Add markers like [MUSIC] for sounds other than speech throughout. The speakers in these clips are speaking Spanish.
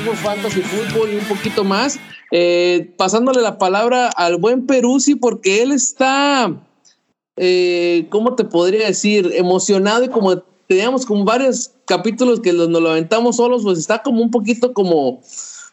Network Fantasy Football y un poquito más. Eh, pasándole la palabra al buen Peruzzi porque él está, eh, ¿cómo te podría decir? Emocionado y como teníamos como varios capítulos que nos lo aventamos solos, pues está como un poquito como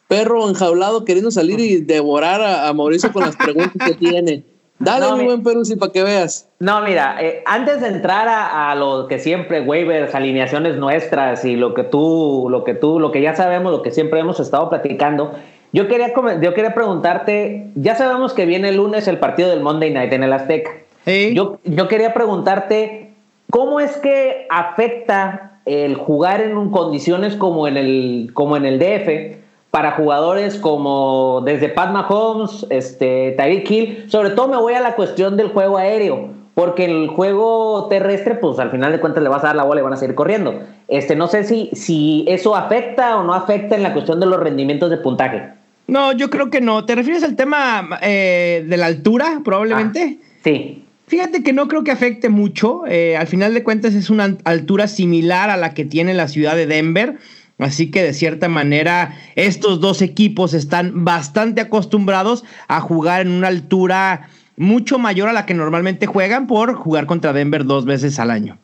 perro enjaulado queriendo salir y devorar a Mauricio con las preguntas que tiene. Dale, un buen Peruzzi, para que veas. No, mira, eh, antes de entrar a, lo que siempre, waivers, alineaciones nuestras y lo que tú, lo que tú, lo que ya sabemos, lo que siempre hemos estado platicando, yo quería, yo quería preguntarte, ya sabemos que viene el lunes el partido del Monday Night en el Azteca. Yo, yo quería preguntarte, ¿cómo es que afecta el jugar en condiciones como en el, como en el DF? Para jugadores como desde Pat Mahomes, este, Tyreek Hill. Sobre todo me voy a la cuestión del juego aéreo, porque el juego terrestre, pues al final de cuentas le vas a dar la bola y van a seguir corriendo. Este, no sé si, si eso afecta o no afecta en la cuestión de los rendimientos de puntaje. No, yo creo que no. ¿Te refieres al tema eh, de la altura, probablemente? Ah, sí. Fíjate que no creo que afecte mucho. Eh, al final de cuentas es una altura similar a la que tiene la ciudad de Denver. Así que de cierta manera estos dos equipos están bastante acostumbrados a jugar en una altura mucho mayor a la que normalmente juegan por jugar contra Denver dos veces al año.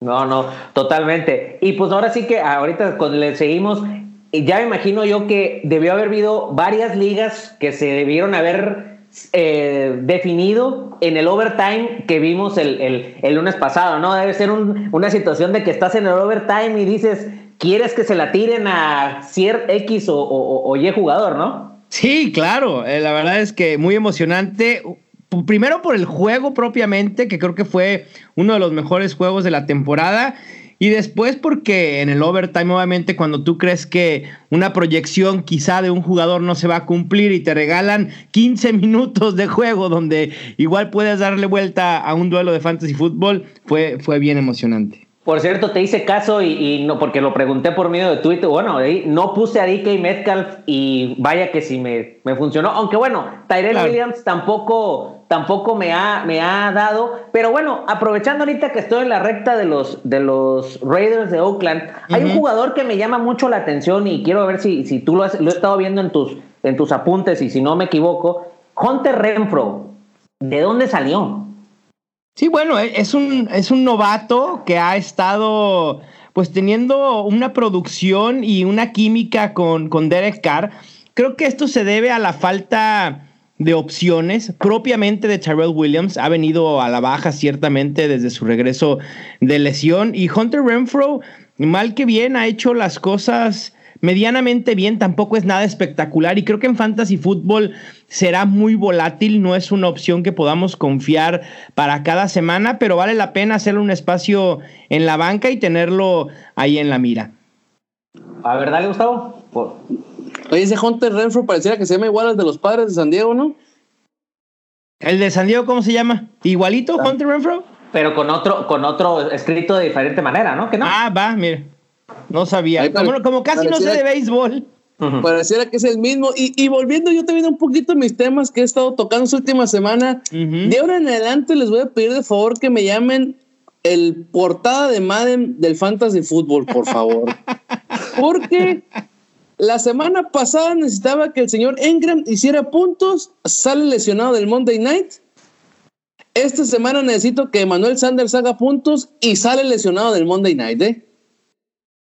No, no, totalmente. Y pues ahora sí que ahorita cuando le seguimos, ya me imagino yo que debió haber habido varias ligas que se debieron haber eh, definido en el overtime que vimos el, lunes pasado, ¿no? Debe ser una situación de que estás en el overtime y dices, quieres que se la tiren a cierto X o, Y jugador, ¿no? Sí, claro. Eh, la verdad es que muy emocionante. Primero por el juego propiamente, que creo que fue uno de los mejores juegos de la temporada. Y después porque en el overtime, obviamente, cuando tú crees que una proyección quizá de un jugador no se va a cumplir y te regalan 15 [LAUGHS] minutos de juego donde igual puedes darle vuelta a un duelo de fantasy fútbol, fue, fue bien emocionante. Por cierto, te hice caso y, no porque lo pregunté por medio de Twitter. Bueno, no puse a DK Metcalf y vaya que sí me, me funcionó. Aunque bueno, Tyrell Williams tampoco, tampoco me, ha, me ha dado. Pero bueno, aprovechando ahorita que estoy en la recta de los, de los Raiders de Oakland, hay un jugador que me llama mucho la atención y quiero ver si, si tú lo has, lo he estado viendo en tus, en tus apuntes y si no me equivoco. Hunter Renfro, ¿de dónde salió? Sí, bueno, e, es un, es un novato que ha estado pues teniendo una producción y una química con, con Derek Carr. Creo que esto se debe a la falta de opciones propiamente de Tyrell Williams. Ha venido a la baja ciertamente desde su regreso de lesión. Y Hunter Renfro, mal que bien, ha hecho las cosas medianamente bien, tampoco es nada espectacular y creo que en fantasy fútbol será muy volátil, no es una opción que podamos confiar para cada semana, pero vale la pena hacerle un espacio en la banca y tenerlo ahí en la mira. A ver, dale Gustavo. Oye, ese Hunter Renfro pareciera que se llama igual al de los padres de San Diego, ¿no? ¿El de San Diego cómo se llama? ¿Igualito, ah. Hunter Renfro? Pero con otro, con otro escrito de diferente manera, ¿no? no? Ah, va, mire. No sabía. Como, casi no sé de béisbol. Pareciera que es el mismo. Y, volviendo yo también un poquito mis temas que he estado tocando esta última semana, de ahora en adelante les voy a pedir de favor que me llamen el portada de Madden del Fantasy Football, por favor. [LAUGHS] Porque la semana pasada necesitaba que el señor Engram hiciera puntos, sale lesionado del Monday Night. Esta semana necesito que Manuel Sanders haga puntos y sale lesionado del Monday Night, ¿eh?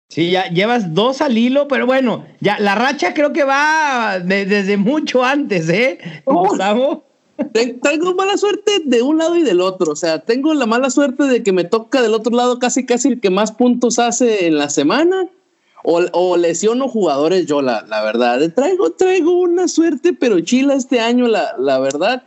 Sí, ya llevas dos al hilo, pero bueno, ya la racha creo que va desde mucho antes, ¿eh? Gustavo. Tengo mala suerte de un lado y del otro. O sea, tengo la mala suerte de que me toca del otro lado casi casi el que más puntos hace en la semana. O, lesiono jugadores yo, la, la, verdad. Traigo, traigo una suerte, pero chila este año, la, la verdad.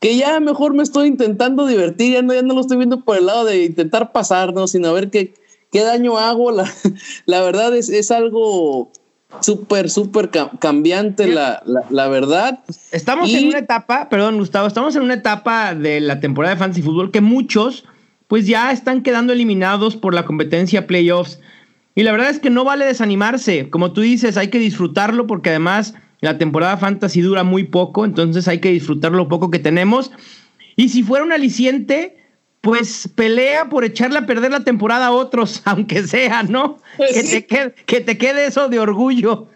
Que ya mejor me estoy intentando divertir, ya no, ya no lo estoy viendo por el lado de intentar pasarnos, sino a ver qué, ¿Qué daño hago? La, [LAUGHS] la verdad es, es algo súper, súper cambiante, la, la, verdad. Estamos en una etapa, perdón, Gustavo, estamos en una etapa de la temporada de Fantasy Fútbol que muchos, pues ya están quedando eliminados por la competencia playoffs. Y la verdad es que no vale desanimarse. Como tú dices, hay que disfrutarlo porque además la temporada fantasy dura muy poco, entonces hay que disfrutar lo poco que tenemos. Y si fuera un aliciente, pues pelea por echarle a perder la temporada a otros, [LAUGHS] aunque sea, ¿no? Pues que, te quede, que te quede eso de orgullo.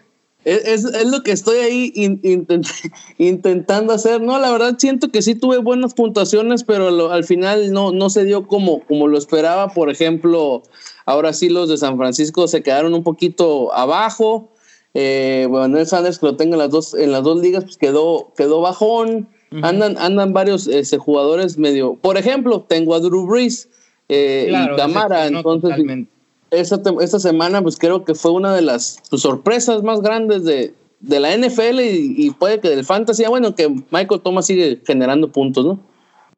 Es, lo que estoy ahí [LAUGHS] intentando hacer. No, la verdad siento que sí tuve buenas puntuaciones, pero al final no, no se dio como, como lo esperaba. Por ejemplo, ahora sí los de San Francisco se quedaron un poquito abajo. Eh, bueno, Sanders que lo tenga en las dos, en las dos ligas, pues quedó, quedó bajón. Andan, andan varios ese, jugadores medio. Por ejemplo, tengo a Drew Brees eh, y Camara. Entonces, esta, esta semana, pues creo que fue una de las pues, sorpresas más grandes de, de la NFL y, puede que del fantasy. Ah, bueno, que Michael Thomas sigue generando puntos, ¿no?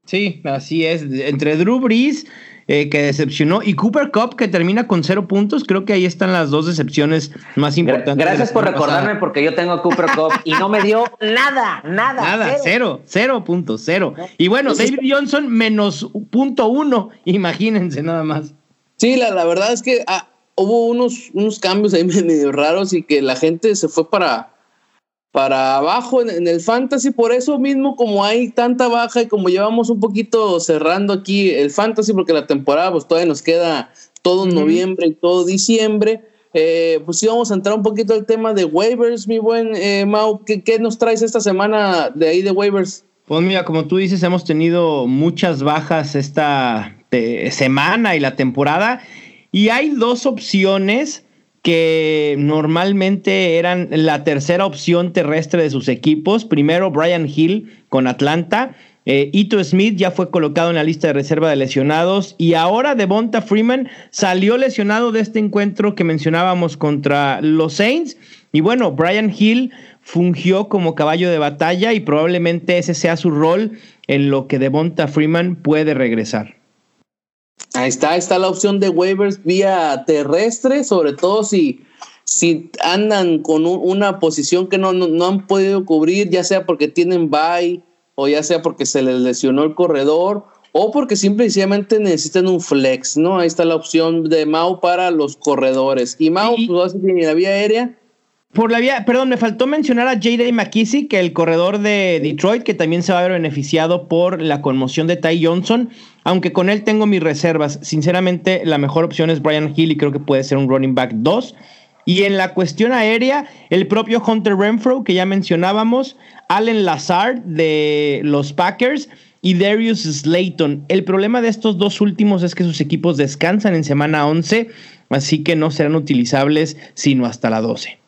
Sí, así es. Entre Drew Brees eh, que decepcionó, y Cooper Cup, que termina con cero puntos. Creo que ahí están las dos decepciones más importantes. Gracias por recordarme, porque yo tengo a Cooper Cup y no me dio nada, nada. Nada, cero, cero, puntos, cero. Y bueno, David Johnson menos punto uno, imagínense nada más. Sí, la, la verdad es que ah, hubo unos, unos cambios ahí [LAUGHS] medio raros y que la gente se fue para, para abajo en, el fantasy. Por eso mismo, como hay tanta baja y como llevamos un poquito cerrando aquí el fantasy, porque la temporada pues todavía nos queda todo noviembre y todo diciembre. Eh, pues sí, vamos a entrar un poquito al tema de waivers, mi buen eh, Mau. ¿qué, ¿Qué nos traes esta semana de ahí de waivers? Pues mira, como tú dices, hemos tenido muchas bajas esta semana y la temporada. Y hay dos opciones que normalmente eran la tercera opción terrestre de sus equipos. Primero, Brian Hill con Atlanta. Eh, Ito Smith ya fue colocado en la lista de reserva de lesionados y ahora Devonta Freeman salió lesionado de este encuentro que mencionábamos contra los Saints. Y bueno, Brian Hill fungió como caballo de batalla y probablemente ese sea su rol en lo que Devonta Freeman puede regresar. Ahí está, está la opción de waivers vía terrestre, sobre todo si, si andan con una posición que no, no, han podido cubrir, ya sea porque tienen bye o ya sea porque se les lesionó el corredor o porque simplemente necesitan un flex, ¿no? Ahí está la opción de Mau para los corredores. Y Mau, pues tiene la vía aérea. Por la vía, perdón, me faltó mencionar a J.D. McKissick, el corredor de Detroit, que también se va a ver beneficiado por la conmoción de Ty Johnson. Aunque con él tengo mis reservas. Sinceramente, la mejor opción es Brian Hill y creo que puede ser un running back 2. Y en la cuestión aérea, el propio Hunter Renfro, que ya mencionábamos, Allen Lazard de los Packers y Darius Slayton. El problema de estos dos últimos es que sus equipos descansan en semana 11, así que no serán utilizables sino hasta la 12.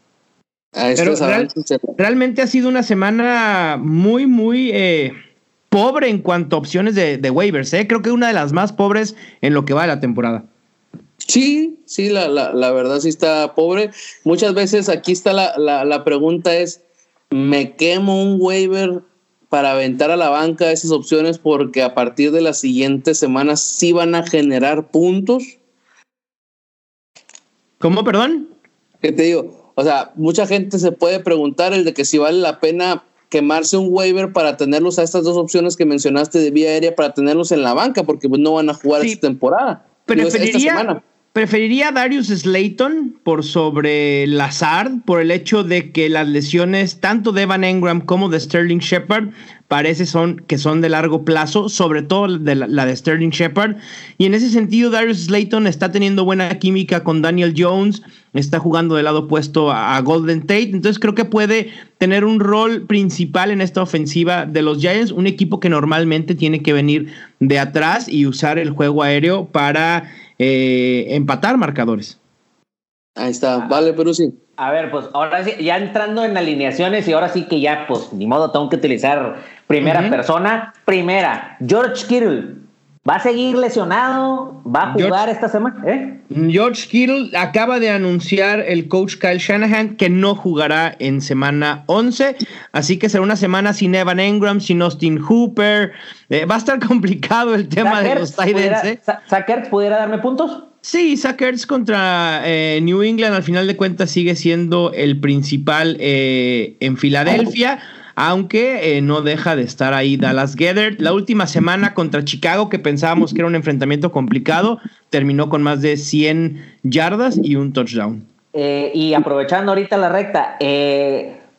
Pero realmente ha sido una semana muy, muy eh, pobre en cuanto a opciones de, waivers. ¿eh? Creo que una de las más pobres en lo que va de la temporada. Sí, sí, la, la, verdad sí está pobre. Muchas veces aquí está la, la, pregunta es, ¿me quemo un waiver para aventar a la banca esas opciones porque a partir de las siguientes semanas sí van a generar puntos? ¿Cómo, perdón? ¿Qué te digo? O sea, mucha gente se puede preguntar el de que si vale la pena quemarse un waiver para tenerlos a estas dos opciones que mencionaste de vía aérea para tenerlos en la banca porque pues, no van a jugar esta temporada. Preferiría, preferiría Darius Slayton por sobre Lazard por el hecho de que las lesiones tanto de Evan Engram como de Sterling Shepard parece son, que son de largo plazo, sobre todo de la, de Sterling Shepard. Y en ese sentido, Darius Slayton está teniendo buena química con Daniel Jones, está jugando del lado opuesto a, Golden Tate. Entonces creo que puede tener un rol principal en esta ofensiva de los Giants, un equipo que normalmente tiene que venir de atrás y usar el juego aéreo para eh, empatar marcadores. Ahí está, vale, pero sí. A ver, pues ahora sí, ya entrando en alineaciones y ahora sí que ya, pues ni modo, tengo que utilizar primera persona. Primera, George Kittle. ¿Va a seguir lesionado? ¿Va a jugar esta semana? ¿Eh? George Kittle acaba de anunciar el coach Kyle Shanahan que no jugará en semana 11, así que será una semana sin Evan Engram, sin Austin Hooper. Eh, va a estar [LAUGHS] complicado el tema de los Titans. ¿eh? pudiera darme puntos? Sí, Sackers contra eh, New England al final de cuentas sigue siendo el principal eh, en Filadelfia, aunque eh, no deja de estar ahí Dallas Gether. La última semana contra Chicago, que pensábamos que era un enfrentamiento complicado, terminó con más de 100 yardas y un touchdown. y aprovechando ahorita la recta,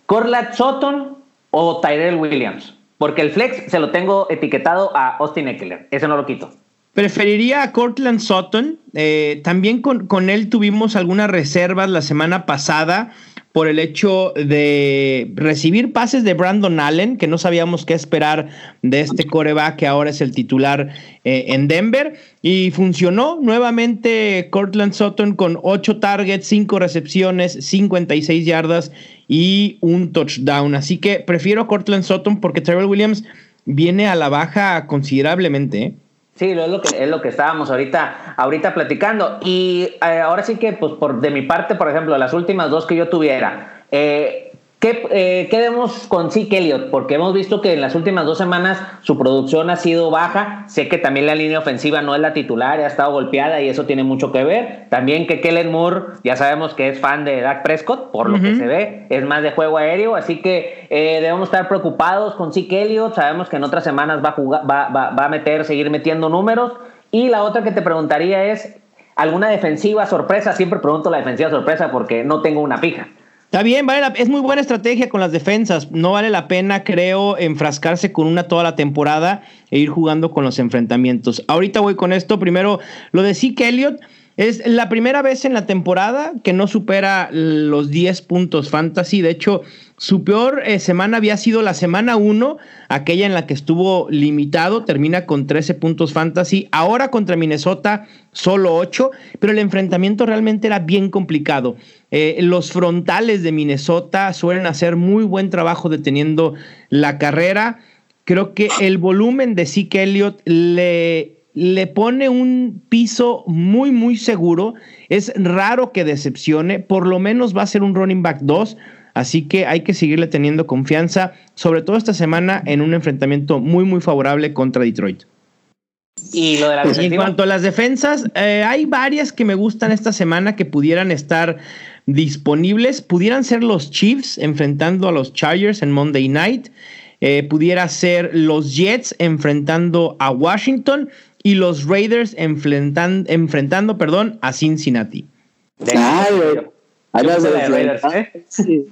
Corlat Sutton o Tyrell Williams, porque el flex se lo tengo etiquetado a Austin Eckler, ese no lo quito. Preferiría a Cortland Sutton. Eh, también con, con, él tuvimos algunas reservas la semana pasada por el hecho de recibir pases de Brandon Allen, que no sabíamos qué esperar de este coreback que ahora es el titular eh, en Denver. Y funcionó nuevamente Cortland Sutton con 8 targets, 5 recepciones, 56 yardas y un touchdown. Así que prefiero a Cortland Sutton porque Terrell Williams viene a la baja considerablemente. ¿eh? Sí, es lo que es lo que estábamos ahorita, ahorita platicando. Y eh, ahora sí que, pues, por de mi parte, por ejemplo, las últimas dos que yo tuviera, eh, ¿qué, eh, ¿qué, vemos con Zeke Elliott? Porque hemos visto que en las últimas dos semanas su producción ha sido baja. Sé que también la línea ofensiva no es la titular, ha estado golpeada y eso tiene mucho que ver. También que Kellen Moore, ya sabemos que es fan de Dak Prescott, por lo que se ve, es más de juego aéreo, así que eh, debemos estar preocupados con Zeke Elliott. Sabemos que en otras semanas va a, jugar, va, va, va a meter, seguir metiendo números. Y la otra que te preguntaría es, ¿alguna defensiva sorpresa? Siempre pregunto la defensiva sorpresa porque no tengo una fija. Está bien, vale es muy buena estrategia con las defensas. No vale la pena, creo, enfrascarse con una toda la temporada e ir jugando con los enfrentamientos. Ahorita voy con esto. Primero, lo de Zeke Elliott. Es la primera vez en la temporada que no supera los 10 puntos fantasy. De hecho, su peor eh, semana había sido la semana 1, aquella en la que estuvo limitado, termina con 13 puntos fantasy. Ahora contra Minnesota, solo 8, pero el enfrentamiento realmente era bien complicado. Eh, los frontales de Minnesota suelen hacer muy buen trabajo deteniendo la carrera. Creo que el volumen de Zeke Elliott le le pone un piso muy, muy seguro. Es raro que decepcione, por lo menos va a ser un running back 2. Así que hay que seguirle teniendo confianza, sobre todo esta semana en un enfrentamiento muy, muy favorable contra Detroit. Y lo de la En cuanto a las defensas, eh, hay varias que me gustan esta semana que pudieran estar disponibles. Pudieran ser los Chiefs enfrentando a los Chargers en Monday Night. Eh, pudiera ser los Jets enfrentando a Washington y los Raiders enfrentan, enfrentando perdón, a Cincinnati. Claro. ¿eh? Sí.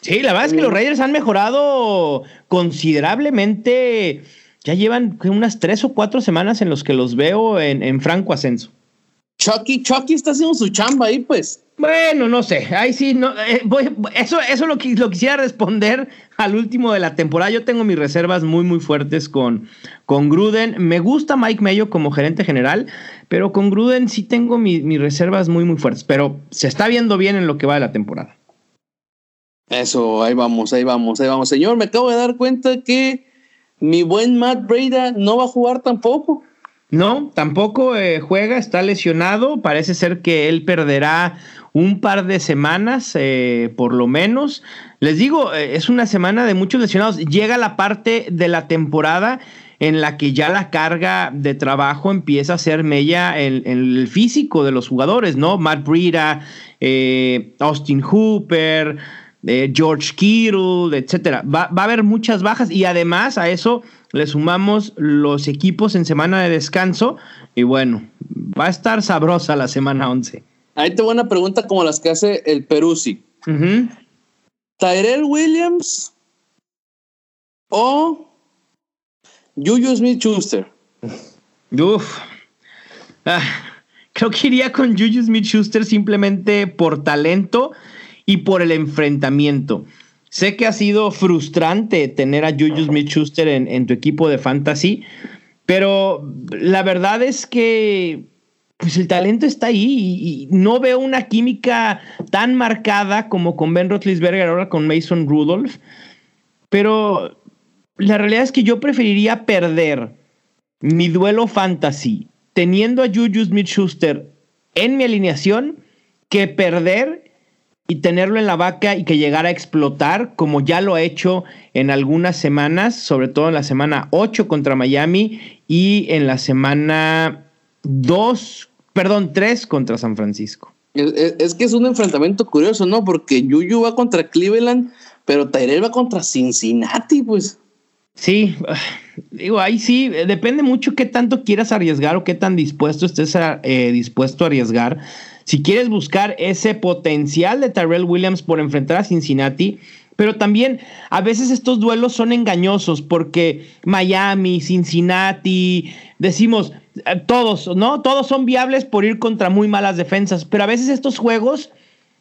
Sí, la verdad es que los Raiders han mejorado considerablemente. Ya llevan unas tres o cuatro semanas en los que los veo en, en franco ascenso. Chucky, Chucky está haciendo su chamba ahí, pues. Bueno, no sé. Ahí sí, no, eh, voy, eso, eso lo, lo quisiera responder al último de la temporada. Yo tengo mis reservas muy, muy fuertes con, con Gruden. Me gusta Mike Mayo como gerente general, pero con Gruden sí tengo mis reservas muy, muy fuertes. Pero se está viendo bien en lo que va de la temporada. Eso, ahí vamos, ahí vamos, ahí vamos. Señor, me acabo de dar cuenta que mi buen Matt Breda no va a jugar tampoco. No, tampoco eh, juega, está lesionado. Parece ser que él perderá un par de semanas, eh, por lo menos. Les digo, eh, es una semana de muchos lesionados. Llega la parte de la temporada en la que ya la carga de trabajo empieza a ser mella en, el físico de los jugadores, ¿no? Matt Breida, Austin Hooper, George Kittle, etcétera. Va, va a haber muchas bajas y además a eso le sumamos los equipos en semana de descanso y bueno, va a estar sabrosa la semana 11. Ahí te voy una pregunta como las que hace el Peruzzi. Tyrell Williams o Juju Smith Schuster. Uf. Ah, creo que iría con Juju Smith Schuster simplemente por talento y por el enfrentamiento. Sé que ha sido frustrante tener a Juju Smith Schuster en, tu equipo de fantasy, pero la verdad es que pues el talento está ahí y, no veo una química tan marcada como con Ben Roethlisberger ahora con Mason Rudolph, pero la realidad es que yo preferiría perder mi duelo fantasy teniendo a Juju Smith-Schuster en mi alineación que perder y tenerlo en la vaca y que llegara a explotar, como ya lo ha hecho en algunas semanas, sobre todo en la semana 8 contra Miami y en la semana 2, perdón, 3 contra San Francisco. Es, que es un enfrentamiento curioso, ¿no? Porque Yuyu va contra Cleveland, pero Tyrell va contra Cincinnati, pues. Sí, digo, ahí sí, depende mucho qué tanto quieras arriesgar o qué tan dispuesto estés eh, dispuesto a arriesgar. Si quieres buscar ese potencial de Tyrell Williams por enfrentar a Cincinnati, Pero también a veces estos duelos son engañosos porque Miami, Cincinnati, decimos, eh, todos, ¿no? Todos son viables por ir contra muy malas defensas, pero a veces estos juegos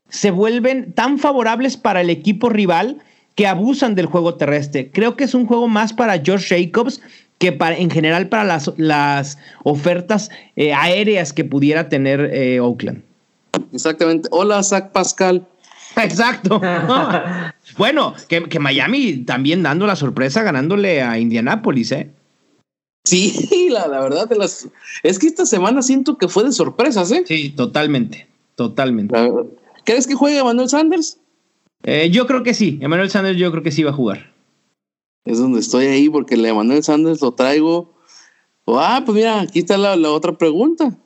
se vuelven tan favorables para el equipo rival que abusan del juego terrestre. Creo que es un juego más para George Jacobs que para, en general para las, las ofertas eh, aéreas que pudiera tener eh, Oakland. Exactamente. Hola, Zach Pascal. Exacto. [LAUGHS] bueno, que, Miami también dando la sorpresa ganándole a Indianápolis, ¿eh? Sí, [LAUGHS] la, verdad, de las, es que esta semana siento que fue de sorpresas, ¿eh? Sí, totalmente, totalmente. ¿Crees que juegue Emmanuel Sanders? Eh, yo creo que sí, Emmanuel Sanders yo creo que sí va a jugar. Es donde estoy ahí porque el Emmanuel Sanders lo traigo. Ah, pues mira, aquí está la, otra pregunta.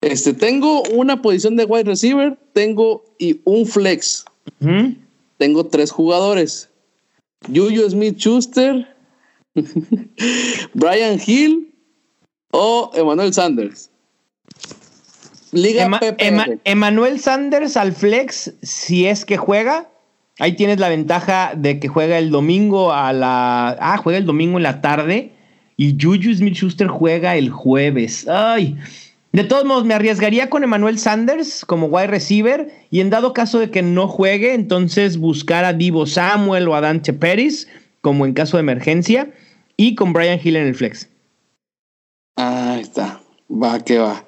Este, tengo una posición de wide receiver, tengo y un flex. Tengo tres jugadores. Juju Smith Schuster, [LAUGHS] Brian Hill o Emmanuel Sanders. Liga Emmanuel Sanders al flex, si es que juega, ahí tienes la ventaja de que juega el domingo a la. Ah, juega el domingo en la tarde. Y Juju Smith Schuster juega el jueves. Ay. De todos modos, me arriesgaría con Emmanuel Sanders como wide receiver y en dado caso de que no juegue, entonces buscar a Divo Samuel o a Dante Pérez como en caso de emergencia y con Brian Hill en el flex. Ahí está. Va que va.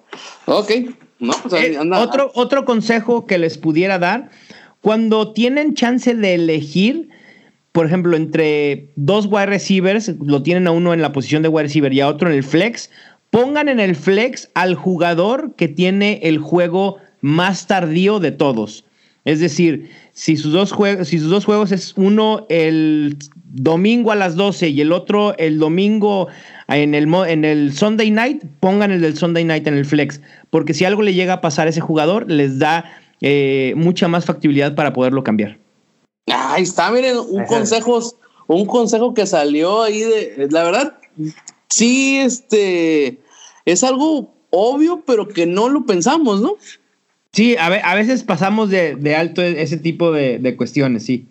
Ok. No, pues eh, otro, otro consejo que les pudiera dar, cuando tienen chance de elegir, por ejemplo, entre dos wide receivers, lo tienen a uno en la posición de wide receiver y a otro en el flex, pongan en el flex al jugador que tiene el juego más tardío de todos. Es decir, si sus dos, juegos, si sus dos juegos es uno el domingo a las 12 y el otro el domingo en el, en el Sunday night, pongan el del Sunday night en el flex, porque si algo le llega a pasar a ese jugador, les da eh, mucha más factibilidad para poderlo cambiar. Ahí está, miren, un consejo, un consejo que salió ahí de, la verdad, sí, este, es algo obvio, pero que no lo pensamos, ¿no? Sí, a, a veces pasamos de, alto ese tipo de, cuestiones, sí.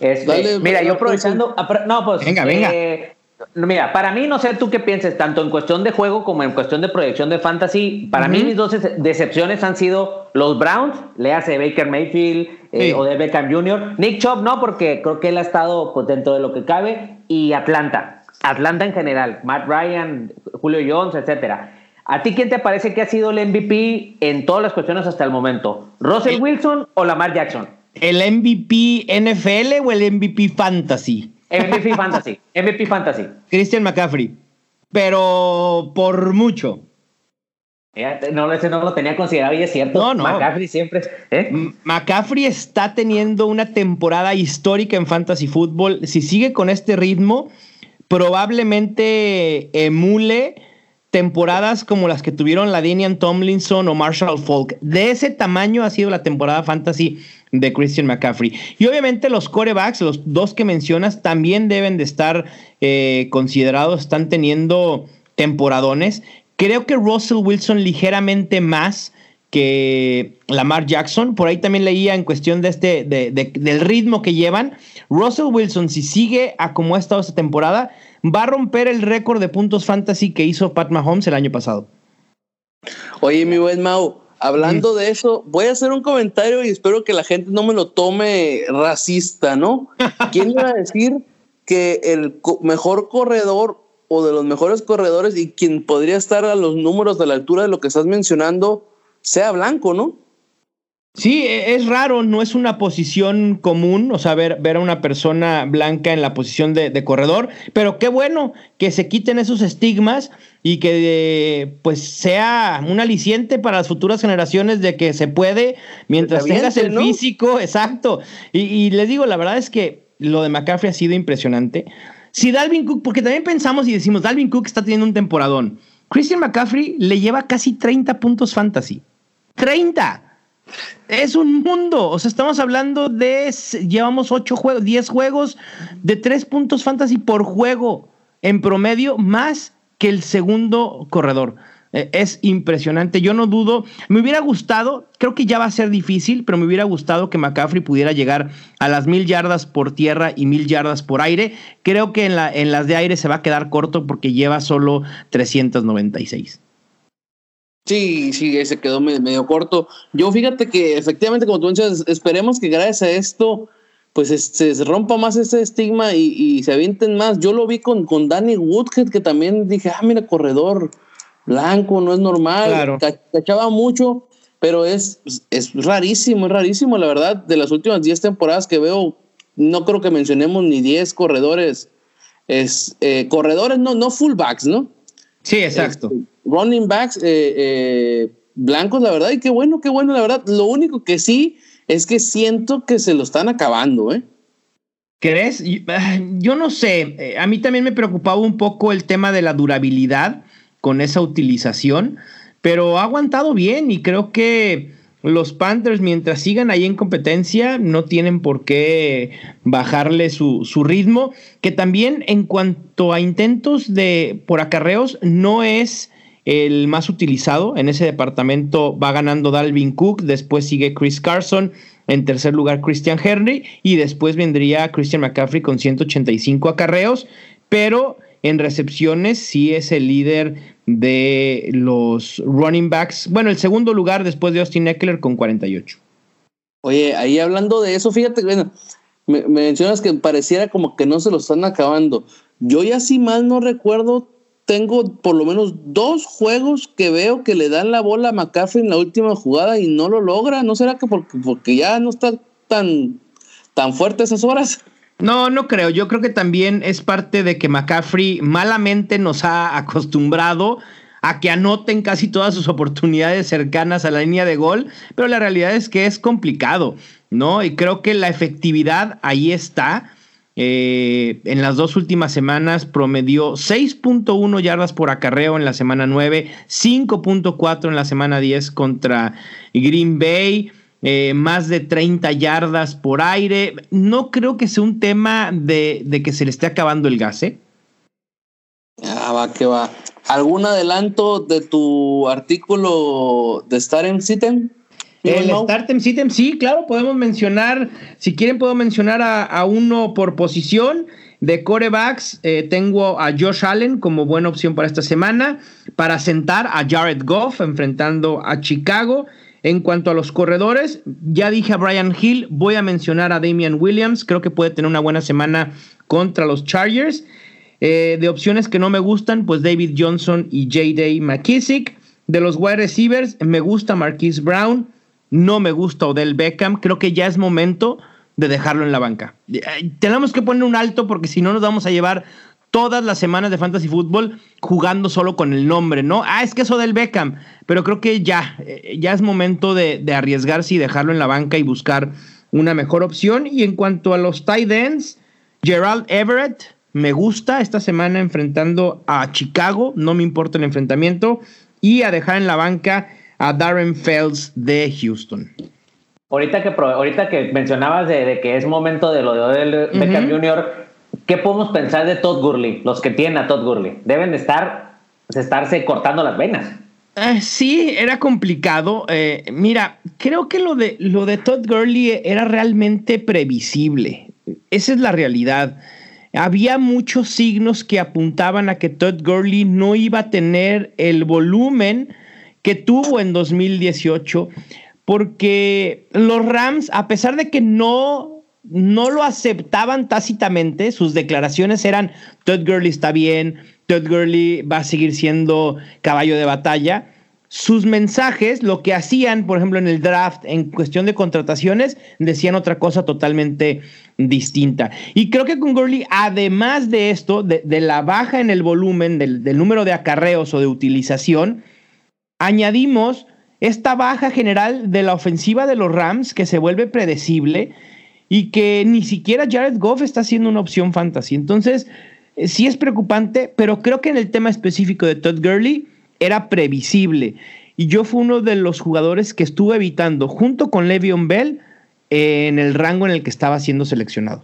Este, mira, yo aprovechando. No, pues. Venga, venga. Eh, Mira, para mí, no sé tú qué pienses, tanto en cuestión de juego como en cuestión de proyección de fantasy. Para mí, mis dos decepciones han sido los Browns, le hace Baker Mayfield eh, o de Beckham Jr. Nick Chubb, no, porque creo que él ha estado pues, dentro de lo que cabe. Y Atlanta, Atlanta en general, Matt Ryan, Julio Jones, etcétera. ¿A ti quién te parece que ha sido el MVP en todas las cuestiones hasta el momento? ¿Russell Wilson o Lamar Jackson? ¿El MVP NFL o el MVP Fantasy? MVP Fantasy. [LAUGHS] MVP Fantasy. Christian McCaffrey. Pero por mucho. No, ese no lo tenía considerado y es cierto. No, no. McCaffrey siempre. ¿eh? McCaffrey está teniendo una temporada histórica en Fantasy Football. Si sigue con este ritmo, probablemente emule temporadas como las que tuvieron la Danian Tomlinson o Marshall Falk. De ese tamaño ha sido la temporada fantasy de Christian McCaffrey. Y obviamente los corebacks, los dos que mencionas, también deben de estar eh, considerados, están teniendo temporadones. Creo que Russell Wilson ligeramente más que Lamar Jackson. Por ahí también leía en cuestión de este, del ritmo que llevan. Russell Wilson, si sigue a como ha estado esta temporada, va a romper el récord de puntos fantasy que hizo Pat Mahomes el año pasado. Oye, mi buen Mau, hablando de eso, voy a hacer un comentario y espero que la gente no me lo tome racista, ¿no? [LAUGHS] ¿Quién iba a decir que el mejor corredor o de los mejores corredores y quien podría estar a los números de la altura de lo que estás mencionando sea blanco, ¿no? Sí, e, es raro, no es una posición común, o sea, ver, a una persona blanca en la posición de, corredor, pero qué bueno que se quiten esos estigmas y que pues sea un aliciente para las futuras generaciones de que se puede mientras tengas el físico, [LAUGHS] exacto. Y, y les digo, la verdad es que lo de McCaffrey ha sido impresionante. Si Dalvin Cook, porque también pensamos y decimos, Dalvin Cook está teniendo un temporadón. Christian McCaffrey le lleva casi 30 puntos fantasy. 30. Es un mundo. O sea, estamos hablando de. Llevamos 8 juegos, 10 juegos de 3 puntos fantasy por juego en promedio, más que el segundo corredor. Eh, es impresionante. Yo no dudo. Me hubiera gustado, creo que ya va a ser difícil, pero me hubiera gustado que McCaffrey pudiera llegar a las mil yardas por tierra y mil yardas por aire. Creo que en, la, en las de aire se va a quedar corto porque lleva solo 396. Sí, sí, se quedó medio, corto. Yo fíjate que efectivamente, como tú dices, esperemos que gracias a esto, pues se rompa más ese estigma y, se avienten más. Yo lo vi con, con Danny Woodhead, que también dije, ah, mira, corredor blanco, no es normal. Cachaba mucho, pero es, es rarísimo, es rarísimo, la verdad. De las últimas 10 temporadas que veo, no creo que mencionemos ni 10 corredores. Es, eh, corredores, no, no fullbacks, ¿no? Sí, exacto. Este, running backs eh, eh, blancos, la verdad, y qué bueno, qué bueno, la verdad. Lo único que sí es que siento que se lo están acabando, ¿eh? ¿Crees? Ah, yo no sé, a mí también me preocupaba un poco el tema de la durabilidad con esa utilización, pero ha aguantado bien y creo que los Panthers, mientras sigan ahí en competencia, no tienen por qué bajarle su, ritmo, que también en cuanto a intentos de por acarreos, no es el más utilizado. En ese departamento va ganando Dalvin Cook, después sigue Chris Carson, en tercer lugar Christian Henry y después vendría Christian McCaffrey con 185 acarreos, pero en recepciones sí es el líder de los running backs. Bueno, el segundo lugar después de Austin Eckler con 48. Oye, ahí hablando de eso, fíjate, bueno, me, mencionas que pareciera como que no se lo están acabando. Yo ya si mal no recuerdo, tengo por lo menos dos juegos que veo que le dan la bola a McCaffrey en la última jugada y no lo logra. ¿No será que porque, porque ya no está tan, tan fuerte esas horas? No, no creo. Yo creo que también es parte de que McCaffrey malamente nos ha acostumbrado a que anoten casi todas sus oportunidades cercanas a la línea de gol, pero la realidad es que es complicado, ¿no? Y creo que la efectividad ahí está. Eh, en las dos últimas semanas promedió 6.1 yardas por acarreo en la semana 9, 5.4 en la semana 10 contra Green Bay. Eh, más de 30 yardas por aire. No creo que sea un tema de, que se le esté acabando el gas, ¿eh? Ah, va, que va. ¿Algún adelanto de tu artículo de Startem Sitem? El Startem Sitem, sí, claro, podemos mencionar, si quieren puedo mencionar a, uno por posición. De corebacks, eh, tengo a Josh Allen como buena opción para esta semana. Para sentar a Jared Goff enfrentando a Chicago. En cuanto a los corredores, ya dije a Brian Hill, voy a mencionar a Damian Williams, creo que puede tener una buena semana contra los Chargers. Eh, de opciones que no me gustan, pues David Johnson y J.D. McKissick. De los wide receivers, me gusta Marquise Brown, no me gusta Odell Beckham, creo que ya es momento de dejarlo en la banca. Eh, tenemos que poner un alto porque si no nos vamos a llevar todas las semanas de Fantasy Football jugando solo con el nombre, ¿no? Ah, es que eso del Beckham, pero creo que ya, eh, ya es momento de, arriesgarse y dejarlo en la banca y buscar una mejor opción. Y en cuanto a los tight ends, Gerald Everett me gusta esta semana enfrentando a Chicago, no me importa el enfrentamiento, y a dejar en la banca a Darren Fells de Houston. Ahorita que, ahorita que mencionabas de, que es momento de lo de Beckham Jr., ¿Qué podemos pensar de Todd Gurley? Los que tienen a Todd Gurley. Deben de estar, estarse cortando las venas. Eh, sí, era complicado. Eh, mira, creo que lo de, lo de Todd Gurley era realmente previsible. Esa es la realidad. Había muchos signos que apuntaban a que Todd Gurley no iba a tener el volumen que tuvo en 2018, porque los Rams, a pesar de que no no lo aceptaban tácitamente, sus declaraciones eran, Todd Gurley está bien, Todd Gurley va a seguir siendo caballo de batalla. Sus mensajes, lo que hacían, por ejemplo, en el draft, en cuestión de contrataciones, decían otra cosa totalmente distinta. Y creo que con Gurley, además de esto, de, la baja en el volumen del, del número de acarreos o de utilización, añadimos esta baja general de la ofensiva de los Rams que se vuelve predecible y que ni siquiera Jared Goff está siendo una opción fantasy. Entonces, eh, sí es preocupante, pero creo que en el tema específico de Todd Gurley era previsible. Y yo fui uno de los jugadores que estuve evitando, junto con Le'Veon Bell, en el rango en el que estaba siendo seleccionado.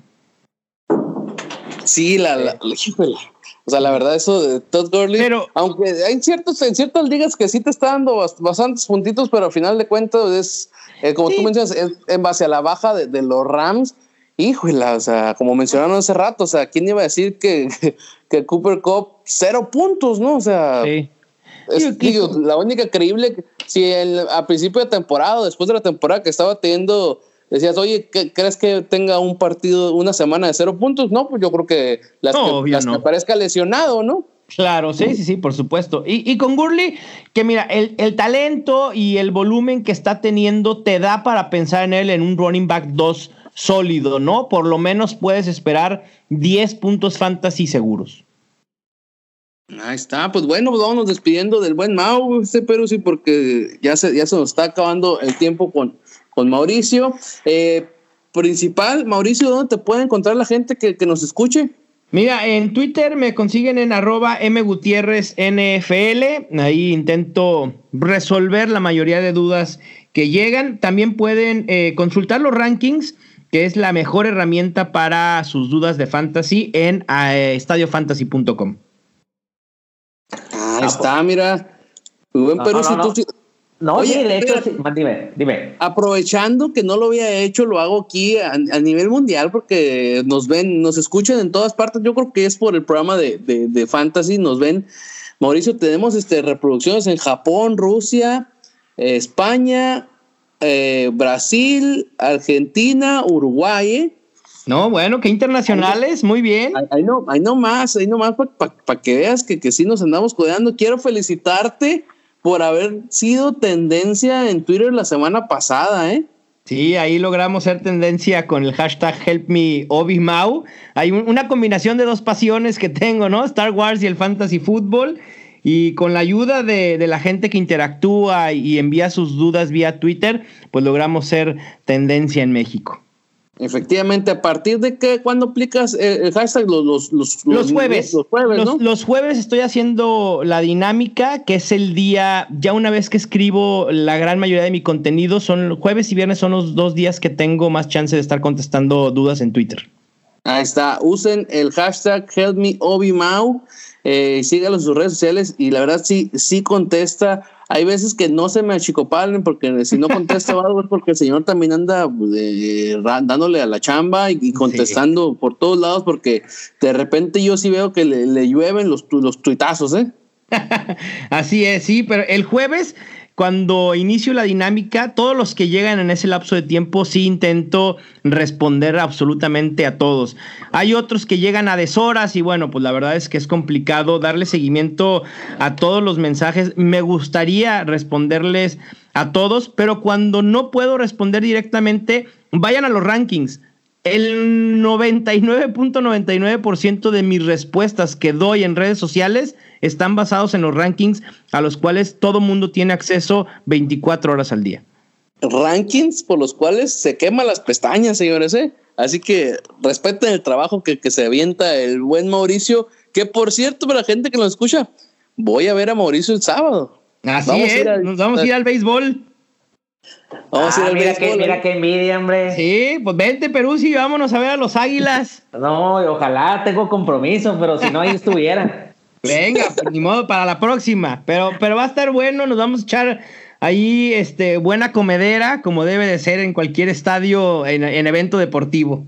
Sí, la, O sea, la verdad, eso de Todd Gurley, pero, aunque hay ciertos, en ciertas ligas que sí te está dando bastantes puntitos, pero al final de cuentas es, eh, como tú mencionas, es en base a la baja de, los Rams. Híjole, o sea, como mencionaron hace rato, o sea, ¿quién iba a decir que, [LAUGHS] que Cooper Cup cero puntos, no? O sea, la única creíble, si a principio de temporada, después de la temporada que estaba teniendo decías, oye, ¿crees que tenga un partido, una semana de cero puntos? No, pues yo creo que las, que, aparezca lesionado, ¿no? Claro, sí, sí, sí, por supuesto. Y, con Gurley, que mira, el, el, talento y el volumen que está teniendo te da para pensar en él en un running back 2 sólido, ¿no? Por lo menos puedes esperar 10 puntos fantasy seguros. Ahí está, pues bueno, pues vámonos despidiendo del buen Mau, este Perú, sí, porque ya se, ya se nos está acabando el tiempo con, con Mauricio. Eh, principal, Mauricio, ¿dónde te puede encontrar la gente que, nos escuche? Mira, en Twitter me consiguen en arroba NFL. Ahí intento resolver la mayoría de dudas que llegan. También pueden eh, consultar los rankings, que es la mejor herramienta para sus dudas de fantasy en eh, estadiofantasy.com. Ahí está, mira. buen no, Oye, de hecho, dime, dime. Aprovechando que no lo había hecho, lo hago aquí a, nivel mundial porque nos ven, nos escuchan en todas partes. Yo creo que es por el programa de, de, Fantasy, nos ven. Mauricio, tenemos este, reproducciones en Japón, Rusia, eh, España, eh, Brasil, Argentina, Uruguay. ¿eh? No, bueno, que internacionales, muy bien. Ahí no, ahí no más, ahí no más para que veas que, que sí nos andamos cuidando. Quiero felicitarte por haber sido tendencia en Twitter la semana pasada, ¿eh? Sí, ahí logramos ser tendencia con el hashtag HelpMeObiMau. Hay una combinación de dos pasiones que tengo, ¿no? Star Wars y el fantasy fútbol. Y con la ayuda de, de, la gente que interactúa y envía sus dudas vía Twitter, pues logramos ser tendencia en México. Efectivamente, ¿a partir de qué? ¿Cuándo aplicas el hashtag? Los, los, los, jueves. Los, jueves, ¿no? los, jueves estoy haciendo la dinámica, que es el día, ya una vez que escribo la gran mayoría de mi contenido, son jueves y viernes son los dos días que tengo más chance de estar contestando dudas en Twitter. Ahí está, usen el hashtag HelpMeObiMau, eh, síganlo en sus redes sociales y la verdad sí, sí contesta hay veces que no se me achicopalen porque si no contesta [LAUGHS] algo es porque el señor también anda pues, dándole a la chamba y, contestando por todos lados porque de repente yo sí veo que le, llueven los, los tuitazos, ¿eh? [LAUGHS] Así es, sí, pero el jueves cuando inicio la dinámica, todos los que llegan en ese lapso de tiempo sí intento responder absolutamente a todos. Hay otros que llegan a deshoras y bueno, pues la verdad es que es complicado darle seguimiento a todos los mensajes. Me gustaría responderles a todos, pero cuando no puedo responder directamente, vayan a los rankings. El 99.99% de mis respuestas que doy en redes sociales están basados en los rankings a los cuales todo mundo tiene acceso 24 horas al día. Rankings por los cuales se queman las pestañas, señores. ¿eh? Así que respeten el trabajo que, se avienta el buen Mauricio, que por cierto, para la gente que lo escucha, voy a ver a Mauricio el sábado. Así es, nos vamos a ir al béisbol. Vamos a ir ah, al mira béisbol. mira ¿eh? qué envidia, hombre. Sí, pues vente Perú, y vámonos a ver a los águilas. No, ojalá tengo compromiso, pero si no, ahí estuviera. [LAUGHS] Venga, pues, ni modo para la próxima. Pero, pero va a estar bueno, nos vamos a echar ahí este, buena comedera, como debe de ser en cualquier estadio, en, evento deportivo.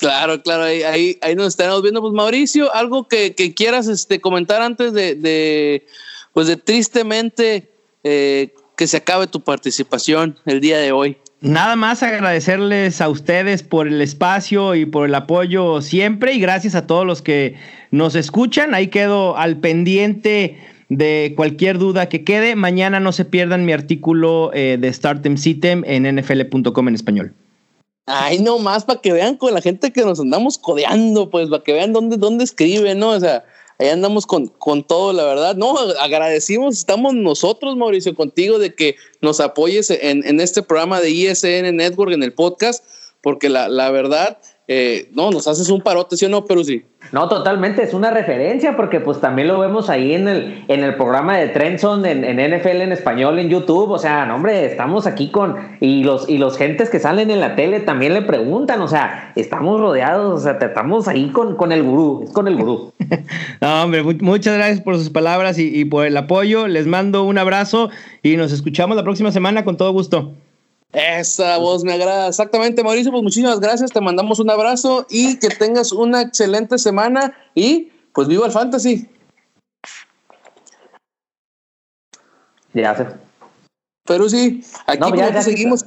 Claro, claro, ahí, ahí, nos estaremos viendo. Pues Mauricio, algo que, quieras este, comentar antes de, pues de tristemente eh, que se acabe tu participación el día de hoy. Nada más agradecerles a ustedes por el espacio y por el apoyo siempre y gracias a todos los que nos escuchan. Ahí quedo al pendiente de cualquier duda que quede. Mañana no se pierdan mi artículo eh, de Startem Sitem en nfl.com en español. Ay, no más para que vean con la gente que nos andamos codeando, pues para que vean dónde, dónde escribe, ¿no? O sea, ahí andamos con, con todo, la verdad. No, agradecimos, estamos nosotros, Mauricio, contigo de que nos apoyes en, en este programa de ISN Network, en el podcast, porque la, la verdad eh, no, nos haces un parote, ¿sí o no, pero sí? No, totalmente, es una referencia porque pues también lo vemos ahí en el, en el programa de Trendson en, NFL en español en YouTube, o sea, no, hombre, estamos aquí con, y los, y los gentes que salen en la tele también le preguntan, o sea, estamos rodeados, o sea, estamos ahí con, con el gurú, con el gurú. [LAUGHS] no, hombre, muchas gracias por sus palabras y, y por el apoyo, les mando un abrazo y nos escuchamos la próxima semana con todo gusto. Esa voz me agrada. Exactamente, Mauricio. Pues muchísimas gracias. Te mandamos un abrazo y que tengas una excelente semana. Y pues viva el fantasy. Gracias. Pero sí, aquí No, ya, ya, seguimos.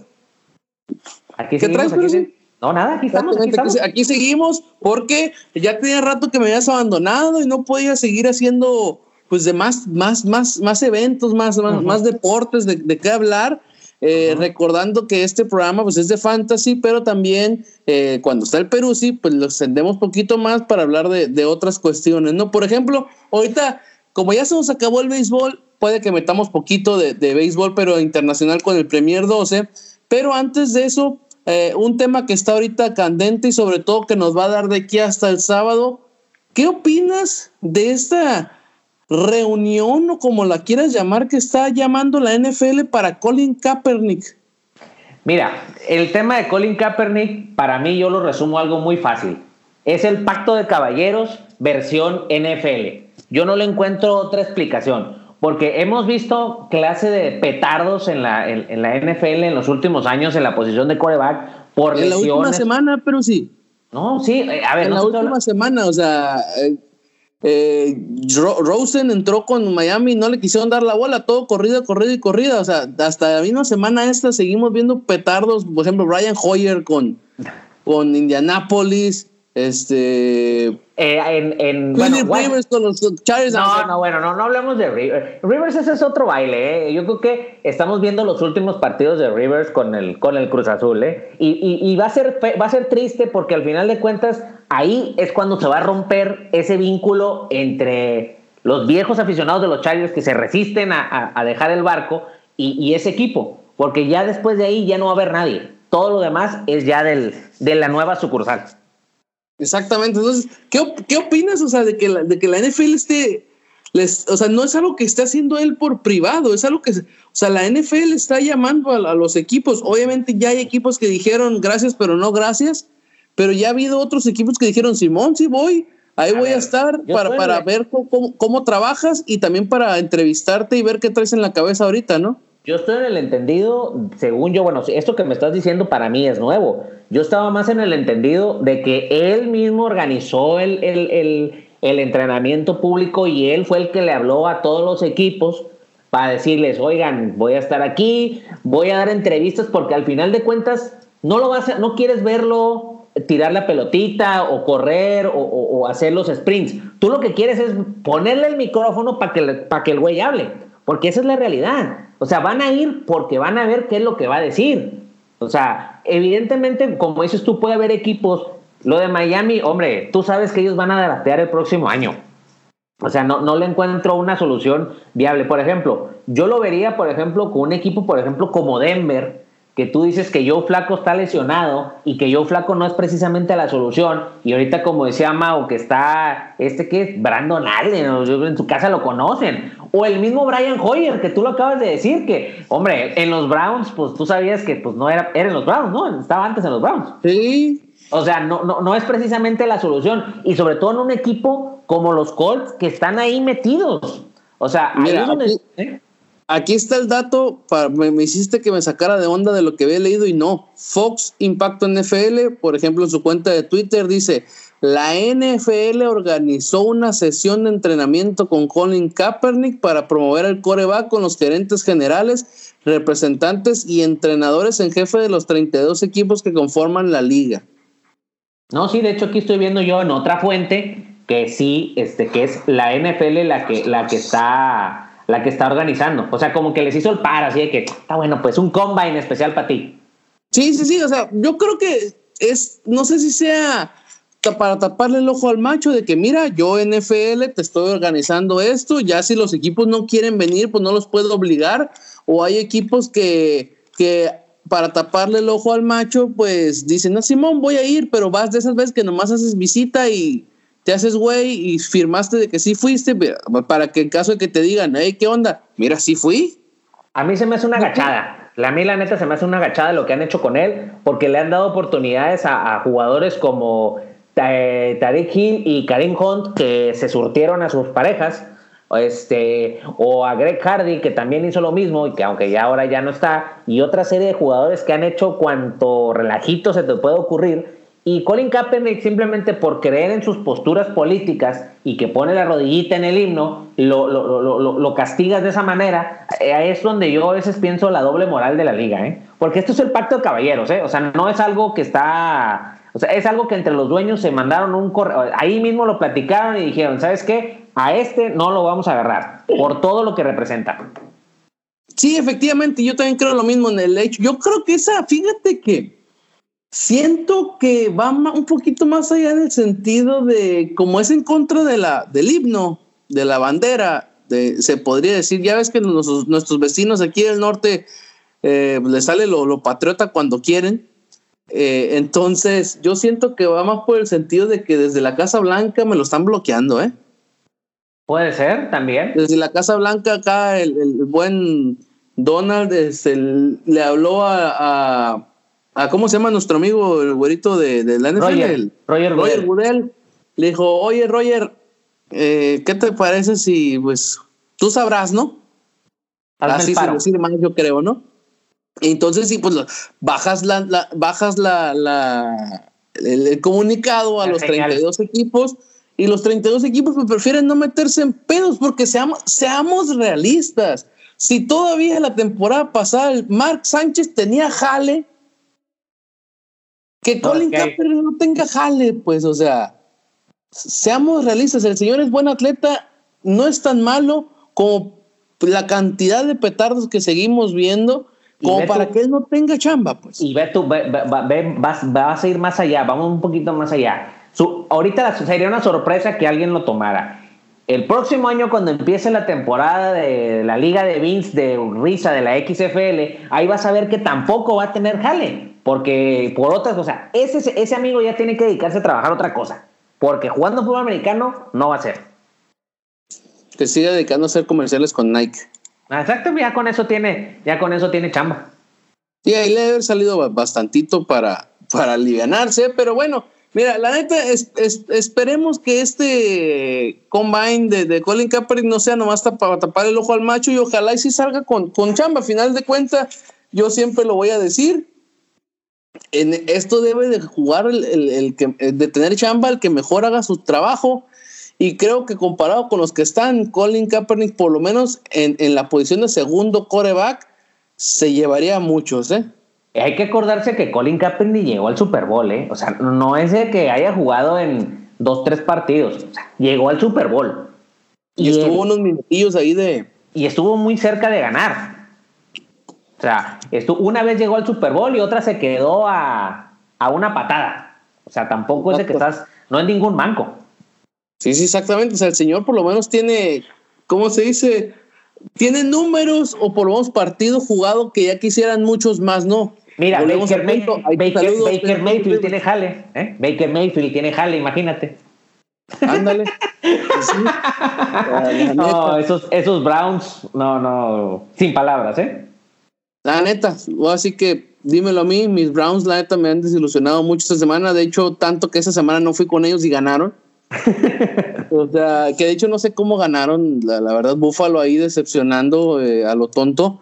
Aquí ¿Qué seguimos, traes, aquí No, nada, aquí estamos, aquí estamos. seguimos porque ya tenía rato que me habías abandonado y no podía seguir haciendo pues de más, más, más, más eventos, más, más, Ujú. más deportes de, de qué hablar. Eh, Recordando que este programa pues es de fantasy, pero también eh, cuando está el Peruzzi, pues lo extendemos poquito más para hablar de, de otras cuestiones, ¿no? Por ejemplo, ahorita, como ya se nos acabó el béisbol, puede que metamos poquito de, de béisbol, pero internacional con el Premier 12, pero antes de eso, eh, un tema que está ahorita candente y sobre todo que nos va a dar de aquí hasta el sábado, ¿qué opinas de esta reunión o como la quieras llamar que está llamando la NFL para Colin Kaepernick? Mira, el tema de Colin Kaepernick, para mí yo lo resumo algo muy fácil. Es el pacto de caballeros versión NFL. Yo no le encuentro otra explicación, porque hemos visto clase de petardos en la, en, en la NFL en los últimos años en la posición de coreback por En la última semana, pero sí. No, sí, eh, a ver, En no la última semana, o sea, eh, Ro- Rosen entró con Miami y no le quisieron dar la bola, todo corrida, corrida y corrida. O sea, hasta la misma semana esta seguimos viendo petardos, por ejemplo, Brian Hoyer con, con Indianapolis, este, eh, en, en bueno, Rivers con los Chargers. No, no, bueno, no, no hablemos de Rivers. Rivers ese es otro baile, ¿eh? Yo creo que estamos viendo los últimos partidos de Rivers con el, con el Cruz Azul, ¿eh? Y, y- y va, a ser, va a ser triste porque al final de cuentas ahí es cuando se va a romper ese vínculo entre los viejos aficionados de los Chargers que se resisten a, dejar el barco y, ese equipo. Porque ya después de ahí ya no va a haber nadie. Todo lo demás es ya del, de la nueva sucursal. Exactamente. Entonces, ¿qué, qué opinas, o sea, de que la, de que la NFL esté, o sea, no es algo que esté haciendo él por privado, es algo que, o sea, la NFL está llamando a los equipos. Obviamente ya hay equipos que dijeron gracias, pero no gracias, pero ya ha habido otros equipos que dijeron, Simón, sí voy, ahí A voy a estar para, para ver cómo, cómo- cómo trabajas y también para entrevistarte y ver qué traes en la cabeza ahorita, ¿no? Yo estoy en el entendido, según yo, bueno, esto que me estás diciendo para mí es nuevo. Yo estaba más en el entendido de que él mismo organizó el, el, el, el entrenamiento público y él fue el que le habló a todos los equipos para decirles, oigan, voy a estar aquí, voy a dar entrevistas, porque al final de cuentas no lo vas a, no quieres verlo tirar la pelotita o correr o, hacer los sprints. Tú lo que quieres es ponerle el micrófono para que, que el güey hable, porque esa es la realidad. O sea, van a ir porque van a ver qué es lo que va a decir. O sea, evidentemente, como dices tú, puede haber equipos. Lo de Miami, hombre, tú sabes que ellos van a draftear el próximo año. O sea, no, no le encuentro una solución viable. Por ejemplo, yo lo vería, por ejemplo, con un equipo, por ejemplo, como Denver, que tú dices que Joe Flaco está lesionado y que Joe Flaco no es precisamente la solución. Y ahorita, como decía Mao, que está este que es Brandon Allen, en su casa lo conocen. O el mismo Brian Hoyer, que tú lo acabas de decir, que, hombre, en los Browns, pues tú sabías que pues no era, eran los Browns, ¿no? Estaba antes en los Browns. Sí, O sea, no, no, no es precisamente la solución. Y sobre todo en un equipo como los Colts que están ahí metidos. O sea, ahí Mira, es donde. ¿eh? Aquí está el dato, me hiciste que me sacara de onda de lo que había leído y no. Fox Impacto NFL, por ejemplo, en su cuenta de Twitter dice, la NFL organizó una sesión de entrenamiento con Colin Kaepernick para promover el coreback con los gerentes generales, representantes y entrenadores en jefe de los 32 equipos que conforman la liga. No, sí, de hecho aquí estoy viendo yo en otra fuente que sí, este, que es la NFL la que, la que está la que está organizando. O sea, como que les hizo el par, así de que, está bueno, pues un combine especial para ti. Sí, sí, sí, o sea, yo creo que es, no sé si sea para taparle el ojo al macho de que mira, yo NFL te estoy organizando esto, ya si los equipos no quieren venir, pues no los puedo obligar, o hay equipos que, que para taparle el ojo al macho, pues dicen, no, Simón, voy a ir, pero vas de esas veces que nomás haces visita y te haces güey y firmaste de que sí fuiste, para que en caso de que te digan, hey, ¿qué onda? Mira, sí fui. A mí se me hace una agachada. A mí, la neta, se me hace una agachada lo que han hecho con él, porque le han dado oportunidades a, jugadores como eh, Tarek Hill y Karim Hunt, que se surtieron a sus parejas este, o a Greg Hardy, que también hizo lo mismo y que aunque ya ahora ya no está, y otra serie de jugadores que han hecho cuanto relajito se te puede ocurrir. Y Colin Kaepernick simplemente por creer en sus posturas políticas y que pone la rodillita en el himno, lo, lo, castigas de esa manera, eh, es donde yo a veces pienso la doble moral de la liga, ¿eh? Porque esto es el pacto de caballeros, ¿eh? O sea, no es algo que está... O sea, es algo que entre los dueños se mandaron un correo, ahí mismo lo platicaron y dijeron, ¿sabes qué? a este no lo vamos a agarrar por todo lo que representa. Sí, efectivamente, yo también creo lo mismo en el hecho. Yo creo que esa, fíjate que siento que va un poquito más allá en el sentido de, como es en contra de la, del himno, de la bandera, de, se podría decir, ya ves que nuestros, nuestros vecinos aquí del norte eh, les sale lo, patriota cuando quieren. Eh, entonces, yo siento que va más por el sentido de que desde la Casa Blanca me lo están bloqueando, ¿eh? Puede ser también. Desde la Casa Blanca acá el, buen Donald este, le habló a, a, ¿cómo se llama nuestro amigo, el güerito de, de la NFL? Roger, Roger, Roger Goodell. Le dijo, oye Roger, eh, ¿qué te parece si, pues, tú sabrás, ¿no? Así se decir más, yo creo, ¿no? Entonces, sí, pues bajas la, bajas la, la el, comunicado a los 32 equipos y los 32 equipos pues, prefieren no meterse en pedos porque seamos, seamos realistas. Si todavía la temporada pasada el Mark Sánchez tenía jale, que Colin Kaepernick no tenga jale, pues, o sea, seamos realistas. El señor es buen atleta, no es tan malo como la cantidad de petardos que seguimos viendo, como para que él no tenga chamba, pues. Y ve tú, vas, vas a ir más allá, vamos un poquito más allá ahorita sería una sorpresa que alguien lo tomara. El próximo año, cuando empiece la temporada de la Liga de Vince de Risa de la XFL, ahí vas a ver que tampoco va a tener jale. Porque por otras cosas, ese, ese amigo ya tiene que dedicarse a trabajar otra cosa. Porque jugando fútbol americano no va a ser. Que siga dedicando a hacer comerciales con Nike. Exacto, ya con eso tiene, ya con eso tiene chamba. Sí, ahí le debe haber salido bastantito para, para alivianarse, pero bueno, Mira, la neta, esperemos que este combine de, Colin Kaepernick no sea nomás para tapar el ojo al macho y ojalá y si salga con, con chamba. Final de cuentas, yo siempre lo voy a decir. En esto debe de jugar el, que, de tener chamba el que mejor haga su trabajo. Y creo que comparado con los que están, Colin Kaepernick, por lo menos en, en la posición de segundo coreback, se llevaría a muchos, ¿eh? Hay que acordarse que Colin Kaepernick llegó al Super Bowl, ¿eh? O sea, no es de que haya jugado en dos, tres partidos. O sea, llegó al Super Bowl. Y, estuvo unos minutillos ahí de. Y estuvo muy cerca de ganar. O sea, estuvo, una vez llegó al Super Bowl y otra se quedó a, a una patada. O sea, tampoco es de que estás. No es ningún manco. Sí, sí, exactamente. O sea, el señor por lo menos tiene. ¿Cómo se dice? Tiene números o por lo menos partido jugado que ya quisieran muchos más, ¿no? Mira, Baker, Mayfield tiene jale, ¿eh? Baker Mayfield tiene jale, imagínate. Ándale. [LAUGHS] no, esos, esos Browns, no, no, sin palabras, ¿eh? La neta, así que dímelo a mí, mis Browns, la neta, me han desilusionado mucho esta semana. De hecho, tanto que esa semana no fui con ellos y ganaron. [LAUGHS] o sea, que de hecho no sé cómo ganaron, la, verdad, Búfalo ahí decepcionando eh, a lo tonto.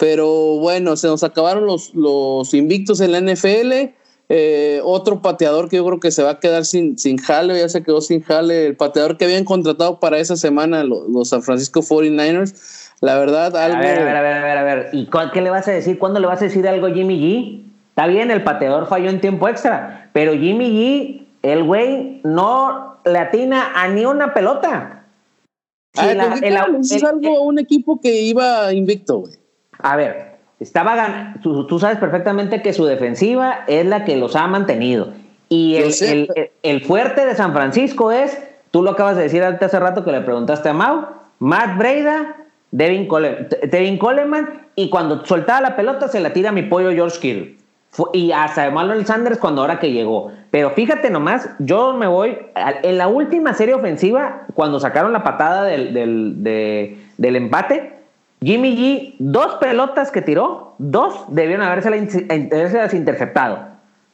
Pero bueno, se nos acabaron los, los invictos en la NFL. Eh, otro pateador que yo creo que se va a quedar sin, sin jale, ya se quedó sin jale, el pateador que habían contratado para esa semana los, San Francisco 49ers. La verdad, algo. A ver, a ver, a ver, a ver, ¿Y qué le vas a decir? ¿Cuándo le vas a decir algo a Jimmy G? Está bien, el pateador falló en tiempo extra, pero Jimmy G, el güey, no le atina a ni una pelota. es algo a un equipo que iba invicto, güey. A ver, estaba ganando, tú, sabes perfectamente que su defensiva es la que los ha mantenido. Y el, fuerte de San Francisco es, tú lo acabas de decir hace rato que le preguntaste a Mau, Matt Breida Devin Coleman, Devin Coleman y cuando soltaba la pelota se la tira a mi pollo George Kittle. Y hasta Manuel Sanders cuando ahora que llegó. Pero fíjate nomás, yo me voy. En la última serie ofensiva, cuando sacaron la patada del, del, empate, Jimmy G, dos pelotas que tiró, dos debieron haberse las interceptado.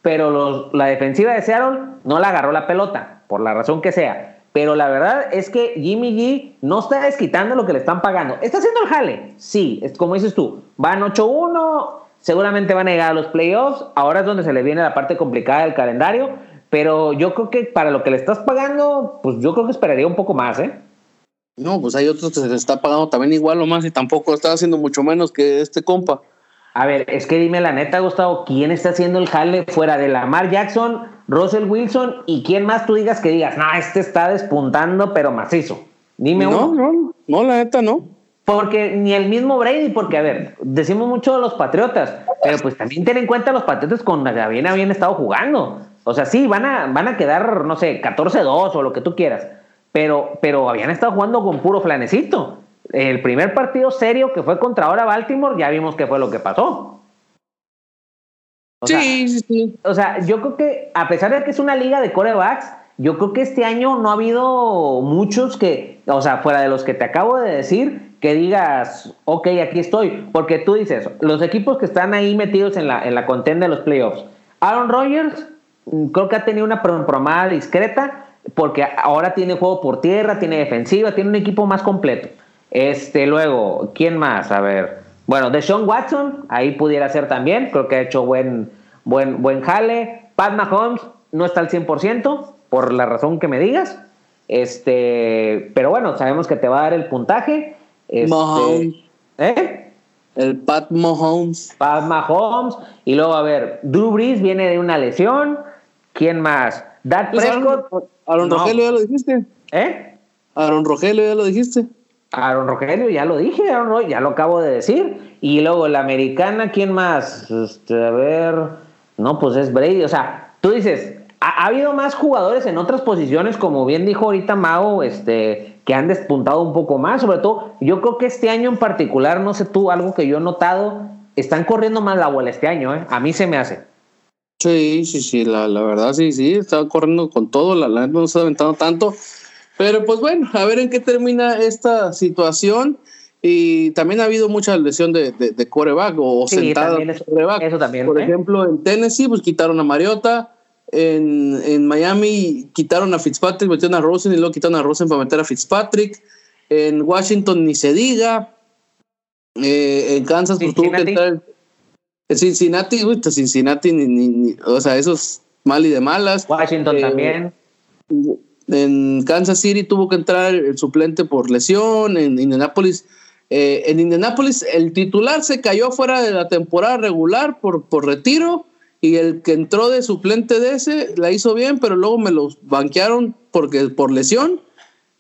Pero la defensiva de Seattle no la agarró la pelota, por la razón que sea. Pero la verdad es que Jimmy G no está desquitando lo que le están pagando. ¿Está haciendo el jale? Sí, es como dices tú. Van 8-1 seguramente van a llegar a los playoffs. Ahora es donde se le viene la parte complicada del calendario. Pero yo creo que para lo que le estás pagando, pues yo creo que esperaría un poco más, ¿eh? No, pues hay otros que se les está pagando también igual o más y tampoco está haciendo mucho menos que este compa. A ver, es que dime la neta, Gustavo, ¿quién está haciendo el jale fuera de Lamar Jackson, Russell Wilson y quién más tú digas que digas, no, este está despuntando pero macizo? Dime no, uno. No, no, la neta no. Porque ni el mismo Brady, porque a ver, decimos mucho de los Patriotas, pero pues también ten en cuenta los Patriotas con la que habían, habían estado jugando. O sea, sí, van a, van a quedar, no sé, 14-2 o lo que tú quieras, pero, pero habían estado jugando con puro flanecito. El primer partido serio que fue contra ahora Baltimore, ya vimos qué fue lo que pasó. sí, sí, sí. O sea, yo creo que a pesar de que es una liga de corebacks, yo creo que este año no ha habido muchos que, o sea, fuera de los que te acabo de decir, que digas, ok, aquí estoy. Porque tú dices, los equipos que están ahí metidos en la, en la contenda de los playoffs, Aaron Rodgers mm, creo que ha tenido una promada discreta porque ahora tiene juego por tierra, tiene defensiva, tiene un equipo más completo. Este, luego, ¿quién más? A ver. Bueno, Deshaun Watson, ahí pudiera ser también, creo que ha hecho buen, buen, buen jale. Pat Mahomes no está al 100%, por la razón que me digas. Este, pero bueno, sabemos que te va a dar el puntaje. Este, Mahomes. ¿Eh? El Pat Mahomes. Pat Mahomes. Y luego, a ver, Drew Brees viene de una lesión. ¿Quién más? Dak pues Prescott. Aaron, Rogelio ya lo dijiste. ¿Eh? Aaron Rogelio ya lo dijiste. Aaron Rogelio, ya lo dije, ya lo acabo de decir. Y luego la americana, ¿quién más? Este, a ver, no, pues es Brady. O sea, tú dices, ha, habido más jugadores en otras posiciones, como bien dijo ahorita Mao, este, que han despuntado un poco más. Sobre todo, yo creo que este año en particular, no sé tú, algo que yo he notado, están corriendo más la bola este año, ¿eh? A mí se me hace. Sí, sí, sí, la, la verdad, sí, sí, está corriendo con todo, la, la no está aventando tanto. Pero pues bueno, a ver en qué termina esta situación. Y también ha habido mucha lesión de, de, coreback o sí, sentada coreback. Eso también. Por ¿eh? ejemplo, en Tennessee, pues quitaron a Mariota, en, en, Miami quitaron a Fitzpatrick, metieron a Rosen y luego quitaron a Rosen para meter a Fitzpatrick. En Washington ni se diga. Eh, en Kansas pues tuvo que entrar. Cincinnati, uy, pues, Cincinnati, ni, ni, o sea, eso es mal y de malas. Washington eh, también. En Kansas City tuvo que entrar el suplente por lesión. En Indianapolis, eh, en Indianapolis el titular se cayó fuera de la temporada regular por, por retiro y el que entró de suplente de ese la hizo bien, pero luego me los banquearon porque por lesión.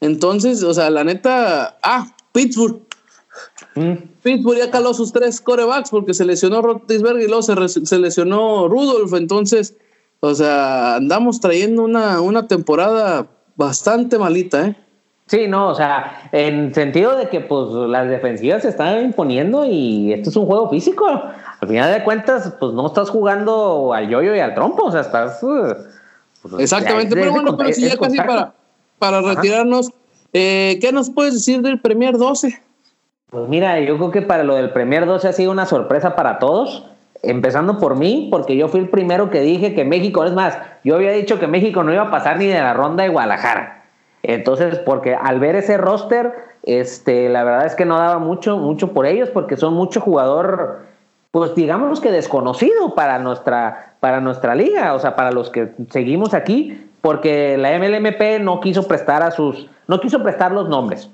Entonces, o sea, la neta, ah, Pittsburgh. Mm. Pittsburgh ya caló sus tres corebacks porque se lesionó Rotisberg y luego se, lesionó Rudolph. Entonces, o sea, andamos trayendo una, una temporada bastante malita, ¿eh? Sí, no, o sea, en sentido de que pues las defensivas se están imponiendo y esto es un juego físico al final de cuentas, pues no estás jugando al yoyo y al trompo, o sea, estás. Uh, pues, Exactamente, pero bueno, pero si ya casi para, para retirarnos, eh, ¿qué nos puedes decir del Premier 12? Pues mira, yo creo que para lo del Premier 12 ha sido una sorpresa para todos, empezando por mí, porque yo fui el primero que dije que México, es más, yo había dicho que México no iba a pasar ni de la ronda de Guadalajara. Entonces, porque al ver ese roster, este, la verdad es que no daba mucho, mucho por ellos, porque son mucho jugador pues digamos que desconocido para nuestra, para nuestra liga, o sea, para los que seguimos aquí, porque la MLMP no quiso prestar a sus, no quiso prestar los nombres.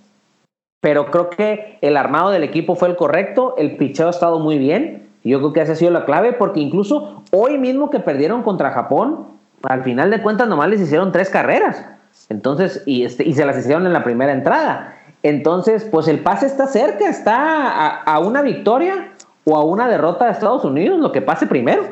Pero creo que el armado del equipo fue el correcto, el picheo ha estado muy bien, yo creo que esa ha sido la clave, porque incluso hoy mismo que perdieron contra Japón, al final de cuentas nomás les hicieron tres carreras. Entonces, y, este, y se las hicieron en la primera entrada. Entonces, pues el pase está cerca, está a, a una victoria o a una derrota de Estados Unidos, lo que pase primero.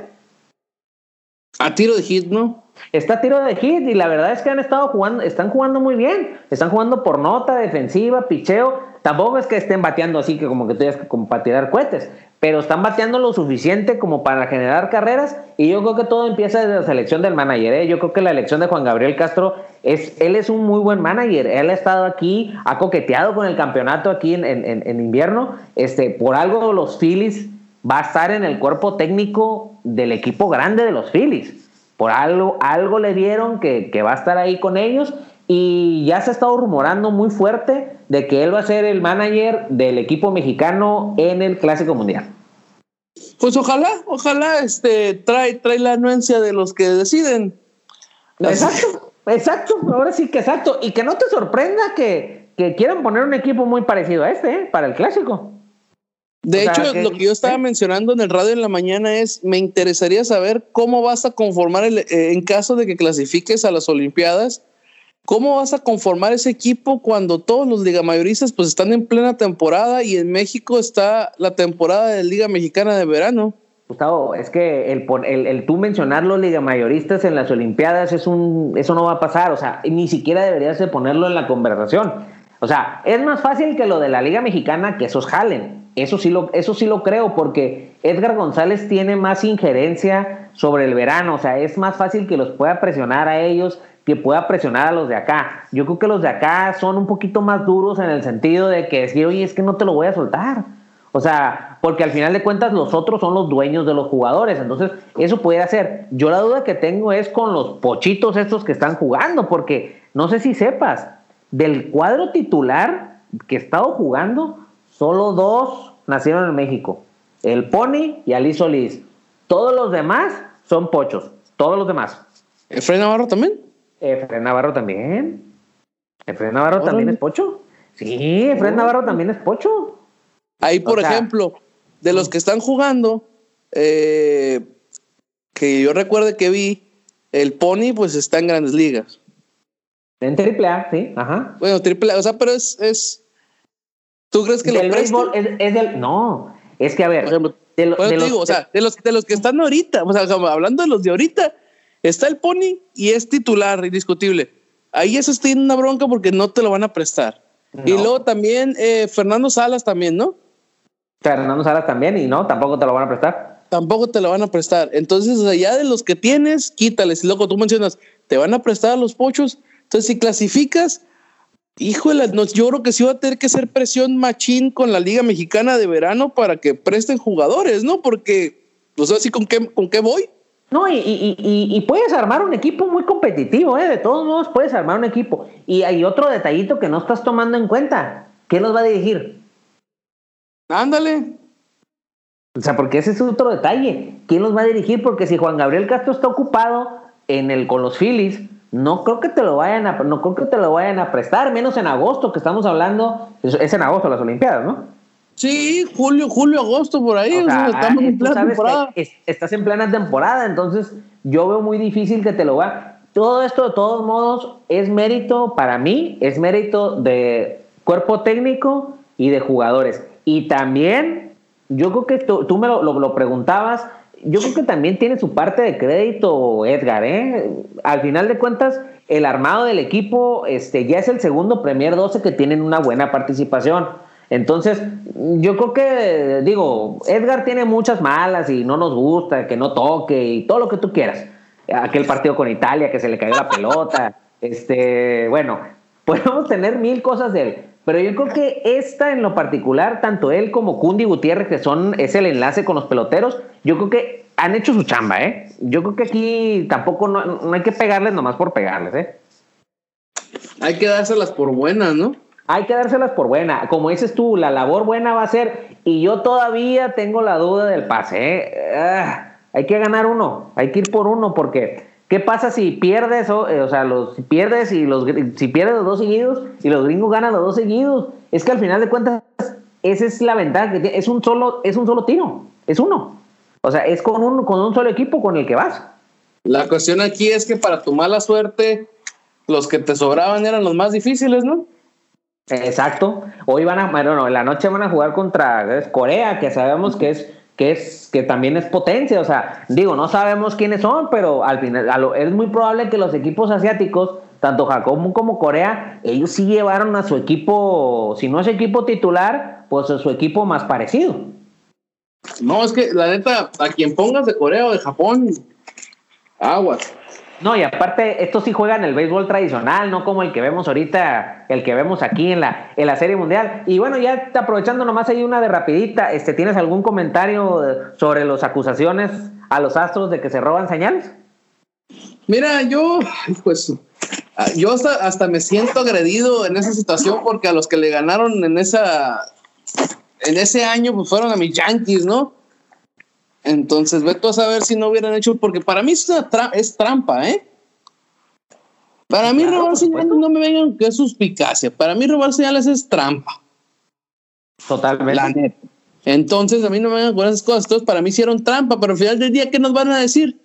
A tiro de hit, ¿no? Está tiro de hit y la verdad es que han estado jugando, están jugando muy bien, están jugando por nota defensiva, picheo. tampoco es que estén bateando así que como que tú como para tirar cohetes, pero están bateando lo suficiente como para generar carreras y yo creo que todo empieza desde la selección del manager. ¿eh? Yo creo que la elección de Juan Gabriel Castro es, él es un muy buen manager. Él ha estado aquí, ha coqueteado con el campeonato aquí en, en invierno. Este, por algo los Phillies va a estar en el cuerpo técnico del equipo grande de los Phillies. Por algo, algo le dieron que, va a estar ahí con ellos y ya se ha estado rumorando muy fuerte de que él va a ser el manager del equipo mexicano en el Clásico Mundial. Pues ojalá, ojalá este, trae, trae la anuencia de los que deciden. Exacto, exacto, ahora sí que exacto. Y que no te sorprenda que, que quieran poner un equipo muy parecido a este, ¿eh? para el Clásico. De hecho, lo que yo estaba mencionando en el radio en la mañana es, me interesaría saber cómo vas a conformar, el, eh, en caso de que clasifiques a las Olimpiadas, cómo vas a conformar ese equipo cuando todos los ligamayoristas pues están en plena temporada y en México está la temporada de Liga Mexicana de Verano. Gustavo, es que el, el, el tú mencionar los ligamayoristas en las Olimpiadas es un, eso no va a pasar, o sea, ni siquiera deberías de ponerlo en la conversación. O sea, es más fácil que lo de la Liga Mexicana que esos jalen eso sí, lo, eso sí lo creo, porque Edgar González tiene más injerencia sobre el verano, o sea, es más fácil que los pueda presionar a ellos que pueda presionar a los de acá. Yo creo que los de acá son un poquito más duros en el sentido de que decir, oye, es que no te lo voy a soltar. O sea, porque al final de cuentas los otros son los dueños de los jugadores, entonces eso puede hacer. Yo la duda que tengo es con los pochitos estos que están jugando, porque no sé si sepas, del cuadro titular que he estado jugando, Solo dos nacieron en México. El Pony y Ali Solís. Todos los demás son pochos. Todos los demás. ¿Efraín Navarro también? Efraín Navarro también. ¿Efraín Navarro también es pocho? Sí, Efraín Navarro también es pocho. Ahí, por ejemplo, de los que están jugando, eh, que yo recuerde que vi, el Pony pues está en grandes ligas. En triple A, sí, ajá. Bueno, triple A, o sea, pero es, es ¿Tú crees que lo béisbol es, es, del. No, es que a ver. de, los, o sea, de los, de los que están ahorita, o sea, hablando de los de ahorita, está el Pony y es titular, indiscutible. Ahí eso tiene una bronca porque no te lo van a prestar. Y luego también eh, Fernando Salas también, ¿no? Fernando Salas también, y no, tampoco te lo van a prestar. Tampoco te lo van a prestar. Entonces, o sea, ya de los que tienes, quítales. Y luego tú mencionas, te van a prestar a los pochos. Entonces, si clasificas, Híjole, yo creo que sí va a tener que ser presión machín con la Liga Mexicana de Verano para que presten jugadores, ¿no? Porque, no sé así con qué, con qué voy. No, y, y, y, puedes armar un equipo muy competitivo, ¿eh? De todos modos, puedes armar un equipo. Y hay otro detallito que no estás tomando en cuenta. ¿Quién los va a dirigir? Ándale. O sea, porque ese es otro detalle. ¿Quién los va a dirigir? Porque si Juan Gabriel Castro está ocupado en el, con los Phillies, no creo que te lo vayan a, no creo que te lo vayan a prestar, menos en agosto que estamos hablando, es, en agosto las Olimpiadas, ¿no? Sí, julio, julio, agosto por ahí, estamos en plena temporada. estás en plena temporada, entonces yo veo muy difícil que te lo va. Todo esto de todos modos es mérito para mí, es mérito de cuerpo técnico y de jugadores. Y también, yo creo que tú, me lo, lo preguntabas, yo creo que también tiene su parte de crédito Edgar, ¿eh? Al final de cuentas, el armado del equipo este, ya es el segundo Premier 12 que tienen una buena participación. Entonces, yo creo que, digo, Edgar tiene muchas malas y no nos gusta, que no toque y todo lo que tú quieras. Aquel partido con Italia que se le cayó la pelota. [LAUGHS] Este, bueno, podemos tener mil cosas de él. Pero yo creo que esta en lo particular, tanto él como Cundi Gutiérrez, que son, es el enlace con los peloteros, yo creo que han hecho su chamba, ¿eh? Yo creo que aquí tampoco no, hay que pegarles nomás por pegarles, ¿eh? Hay que dárselas por buenas, ¿no? Hay que dárselas por buena. Como dices tú, la labor buena va a ser, y yo todavía tengo la duda del pase, ¿eh? Ah, hay que ganar uno, hay que ir por uno, porque ¿Qué pasa si pierdes, o, eh, o sea, los, si pierdes y los, si pierdes los dos seguidos y los gringos ganan los dos seguidos? Es que al final de cuentas, esa es la ventaja que tiene. Es un solo, es un solo tiro, es uno. O sea, es con un, con un solo equipo con el que vas. La cuestión aquí es que para tu mala suerte, los que te sobraban eran los más difíciles, ¿no? Exacto. Hoy van a, bueno, en la noche van a jugar contra Corea, que sabemos que es que, es, que también es potencia. O sea, digo, no sabemos quiénes son, pero al final es muy probable que los equipos asiáticos tanto Japón como Corea, ellos sí llevaron a su equipo, si no es equipo titular, pues a su equipo más parecido. No, es que la neta, a quien pongas de Corea o de Japón, aguas. No, y aparte, estos sí juegan el béisbol tradicional, no como el que vemos ahorita, el que vemos aquí en la, en la Serie Mundial. Y bueno, ya aprovechando nomás hay una de rapidita, este, ¿tienes algún comentario sobre las acusaciones a los astros de que se roban señales? Mira, yo, pues, yo hasta, hasta me siento agredido en esa situación porque a los que le ganaron en esa, en ese año, pues fueron a mis Yankees, ¿no? Entonces, ve a saber si no hubieran hecho, porque para mí es, es trampa, ¿eh? Para mí robar señales no me vengan que es suspicacia. Para mí robar señales es trampa. Totalmente. Entonces, a mí no me vengan con esas cosas. Entonces, para mí hicieron trampa, pero al final del día, ¿qué nos van a decir?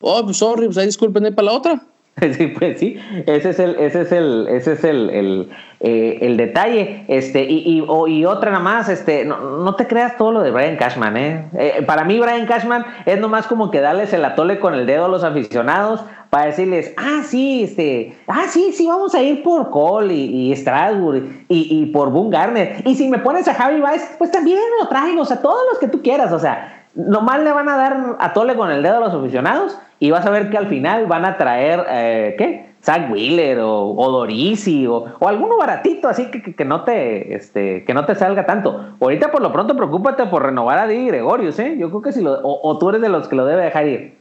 Oh, pues sorry, pues ahí disculpen para la otra. [LAUGHS] Sí, pues sí, ese es el, ese es el, ese es el, el, eh, detalle. Este, y, y, y, otra nada más, este, no, no, te creas todo lo de Brian Cashman, ¿eh? ¿eh? Para mí, Brian Cashman es nomás como que darles el atole con el dedo a los aficionados para decirles, ah, sí, este, ah, sí, sí, vamos a ir por Cole y, y Strasburg y, y, por Boone Garner. Y si me pones a Javi Baez, pues también lo traigo, o sea, todos los que tú quieras, o sea, nomás le van a dar atole con el dedo a los aficionados y vas a ver que al final van a traer, eh, ¿qué? Zach Wheeler o, o Dorisi o, o, alguno baratito así que, que, que, no te, este, que no te salga tanto. Ahorita por lo pronto preocúpate por renovar a Di Gregorius, ¿eh? Yo creo que si lo, o, o, tú eres de los que lo debe dejar ir.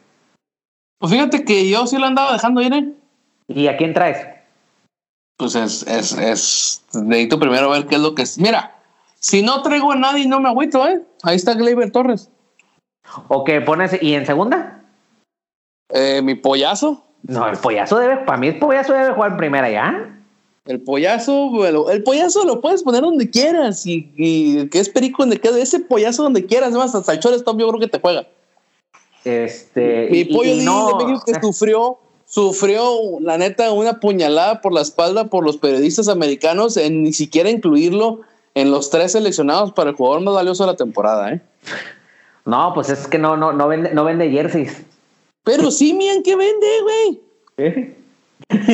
Pues fíjate que yo sí lo andaba dejando ir, ¿eh? ¿Y a quién traes? Pues es, es, es, necesito primero ver qué es lo que es. Mira, si no traigo a nadie no me agüito, ¿eh? Ahí está Gleyber Torres. ¿O que pones, y en segunda? Eh, mi pollazo. No, el pollazo debe, para mí el pollazo debe jugar en primera ya. El pollazo, el, el pollazo lo puedes poner donde quieras y, y que es perico donde quede ese pollazo donde quieras, además hasta el shortstop yo creo que te juega. Este, mi pollo y, y no, de México que sufrió, sufrió la neta una puñalada por la espalda por los periodistas americanos en ni siquiera incluirlo en los tres seleccionados para el jugador más valioso de la temporada, ¿eh? No, pues es que no, no, no vende, no vende jerseys. Pero Simian, ¿qué vende, güey? ¿Eh?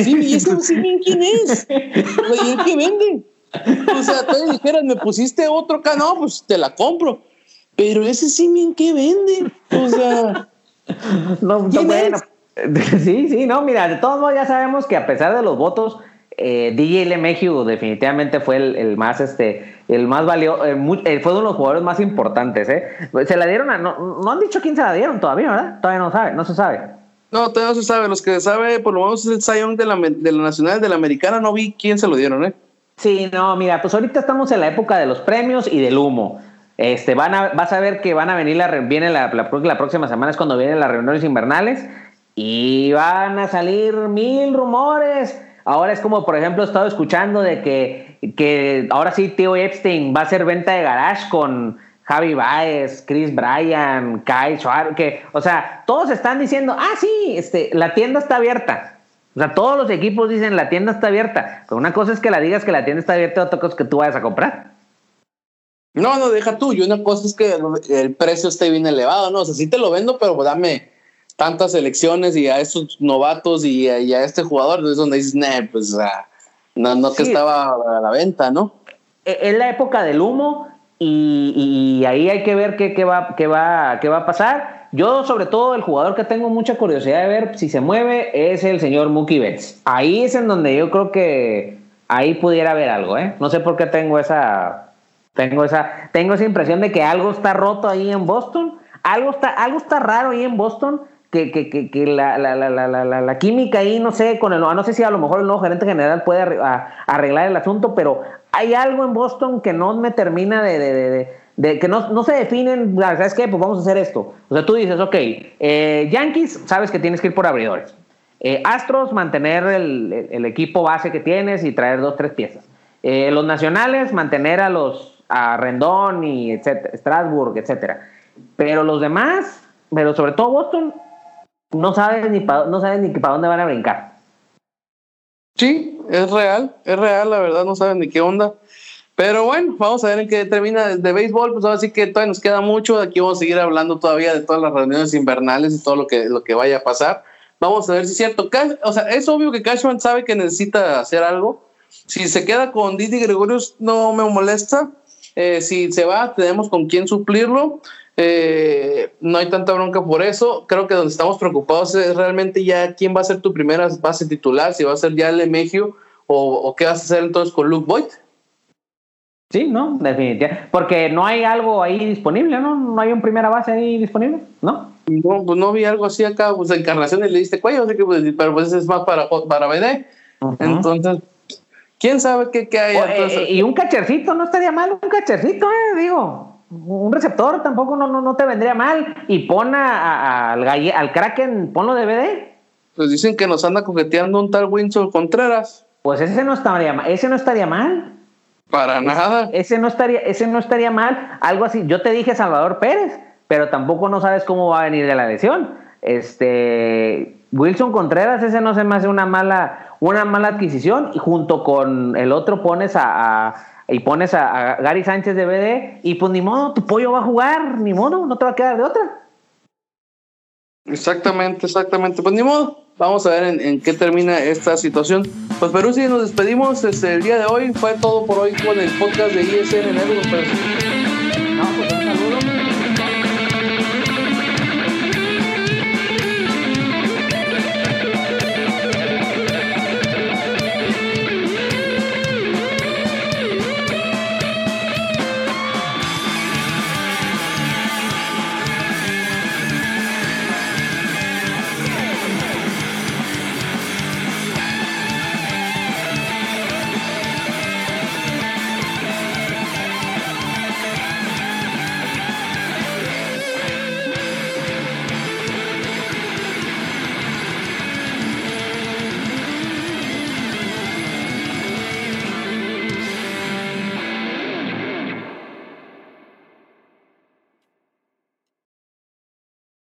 Sí, ¿y ese Simian quién es? Güey, ¿el qué vende? O sea, te dijeras, me pusiste otro acá, no, pues te la compro. Pero ese Simian, ¿qué vende? O sea. No, no bueno. [LAUGHS] Sí, sí, no, mira, de todos modos ya sabemos que a pesar de los votos, eh, DJ LeMahieu definitivamente fue el, el, más este el más valioso eh, eh, fue uno de los jugadores más importantes eh se la dieron a, no, no han dicho quién se la dieron todavía verdad todavía no sabe no se sabe. No todavía no se sabe. Los que sabe por lo menos es el Zion de la, de la nacional de la americana. No vi quién se lo dieron eh sí no mira pues ahorita estamos en la época de los premios y del humo. Este van a vas a ver que van a venir la viene la, la, la próxima semana es cuando vienen las reuniones invernales y van a salir mil rumores Ahora es como, por ejemplo, he estado escuchando de que, que ahora sí Tío Epstein va a hacer venta de garage con Javi Baez, Chris Bryan, Kai Schwarber, que, o sea, todos están diciendo, ah, sí, este, la tienda está abierta. O sea, todos los equipos dicen la tienda está abierta. Pero una cosa es que la digas que la tienda está abierta, otra cosa es que tú vayas a comprar. No, no, deja tú. Y una cosa es que el precio esté bien elevado, ¿no? O sea, sí te lo vendo, pero dame tantas elecciones y a estos novatos y a, y a este jugador, es donde dices, nah, pues ah, no, no sí. que estaba a la venta, ¿no? E, es la época del humo y, y ahí hay que ver qué, qué, va, qué, va, qué va a pasar. Yo, sobre todo, el jugador que tengo mucha curiosidad de ver si se mueve es el señor Mookie Betts. Ahí es en donde yo creo que ahí pudiera haber algo, ¿eh? No sé por qué tengo esa, tengo esa, tengo esa impresión de que algo está roto ahí en Boston, algo está, algo está raro ahí en Boston que, que, que, que la, la, la, la, química ahí, no sé, con el no sé si a lo mejor el nuevo gerente general puede arreglar el asunto, pero hay algo en Boston que no me termina de, de, de, que no, no, se definen, ¿sabes qué? Pues vamos a hacer esto. O sea, tú dices, ok, eh, Yankees, sabes que tienes que ir por abridores. Eh, Astros, mantener el, el, equipo base que tienes y traer dos, tres piezas. Eh, los nacionales, mantener a los a Rendón y etcétera, Strasburg, etcétera. Pero los demás, pero sobre todo Boston, no sabes ni para no sabes ni para dónde van a brincar. Sí, es real, es real, la verdad, no saben ni qué onda. Pero bueno, vamos a ver en qué termina de béisbol, pues ahora sí que todavía nos queda mucho, aquí vamos a seguir hablando todavía de todas las reuniones invernales y todo lo que, lo que vaya a pasar. Vamos a ver si es cierto. O sea, es obvio que Cashman sabe que necesita hacer algo. Si se queda con Didi Gregorius, no me molesta. Eh, si se va, tenemos con quién suplirlo. Eh, no hay tanta bronca por eso. Creo que donde estamos preocupados es realmente ya quién va a ser tu primera base titular, si va a ser ya el Emegio o, o qué vas a hacer entonces con Luke Boyd. Sí, no, definitivamente. Porque no hay algo ahí disponible, ¿no? No hay un primera base ahí disponible, ¿no? No, pues no vi algo así acá, pues encarnaciones le diste cuello, así que pues, pero pues es más para, para BD. Entonces, quién sabe qué, qué hay. Eh, y un cachercito, no estaría mal, un cachercito, eh, digo. Un receptor tampoco no, no, no te vendría mal. Y pon a, al, al Kraken, ponlo de BD. Pues dicen que nos anda coqueteando un tal Winsor Contreras. Pues ese no estaría mal, ese no estaría mal. Para nada. Ese no estaría, ese no estaría mal. Algo así. Yo te dije Salvador Pérez, pero tampoco no sabes cómo va a venir de la lesión. Este Wilson Contreras, ese no se me hace una mala, una mala adquisición. Y junto con el otro pones a, y pones a, Gary Sánchez de BD, y pues ni modo, tu pollo va a jugar, ni modo, no te va a quedar de otra. Exactamente, exactamente. Pues ni modo. Vamos a ver en, qué termina esta situación. Pues Perú, si nos despedimos este, el día de hoy. Fue todo por hoy con el podcast de ISN Network. Pues. No, pues,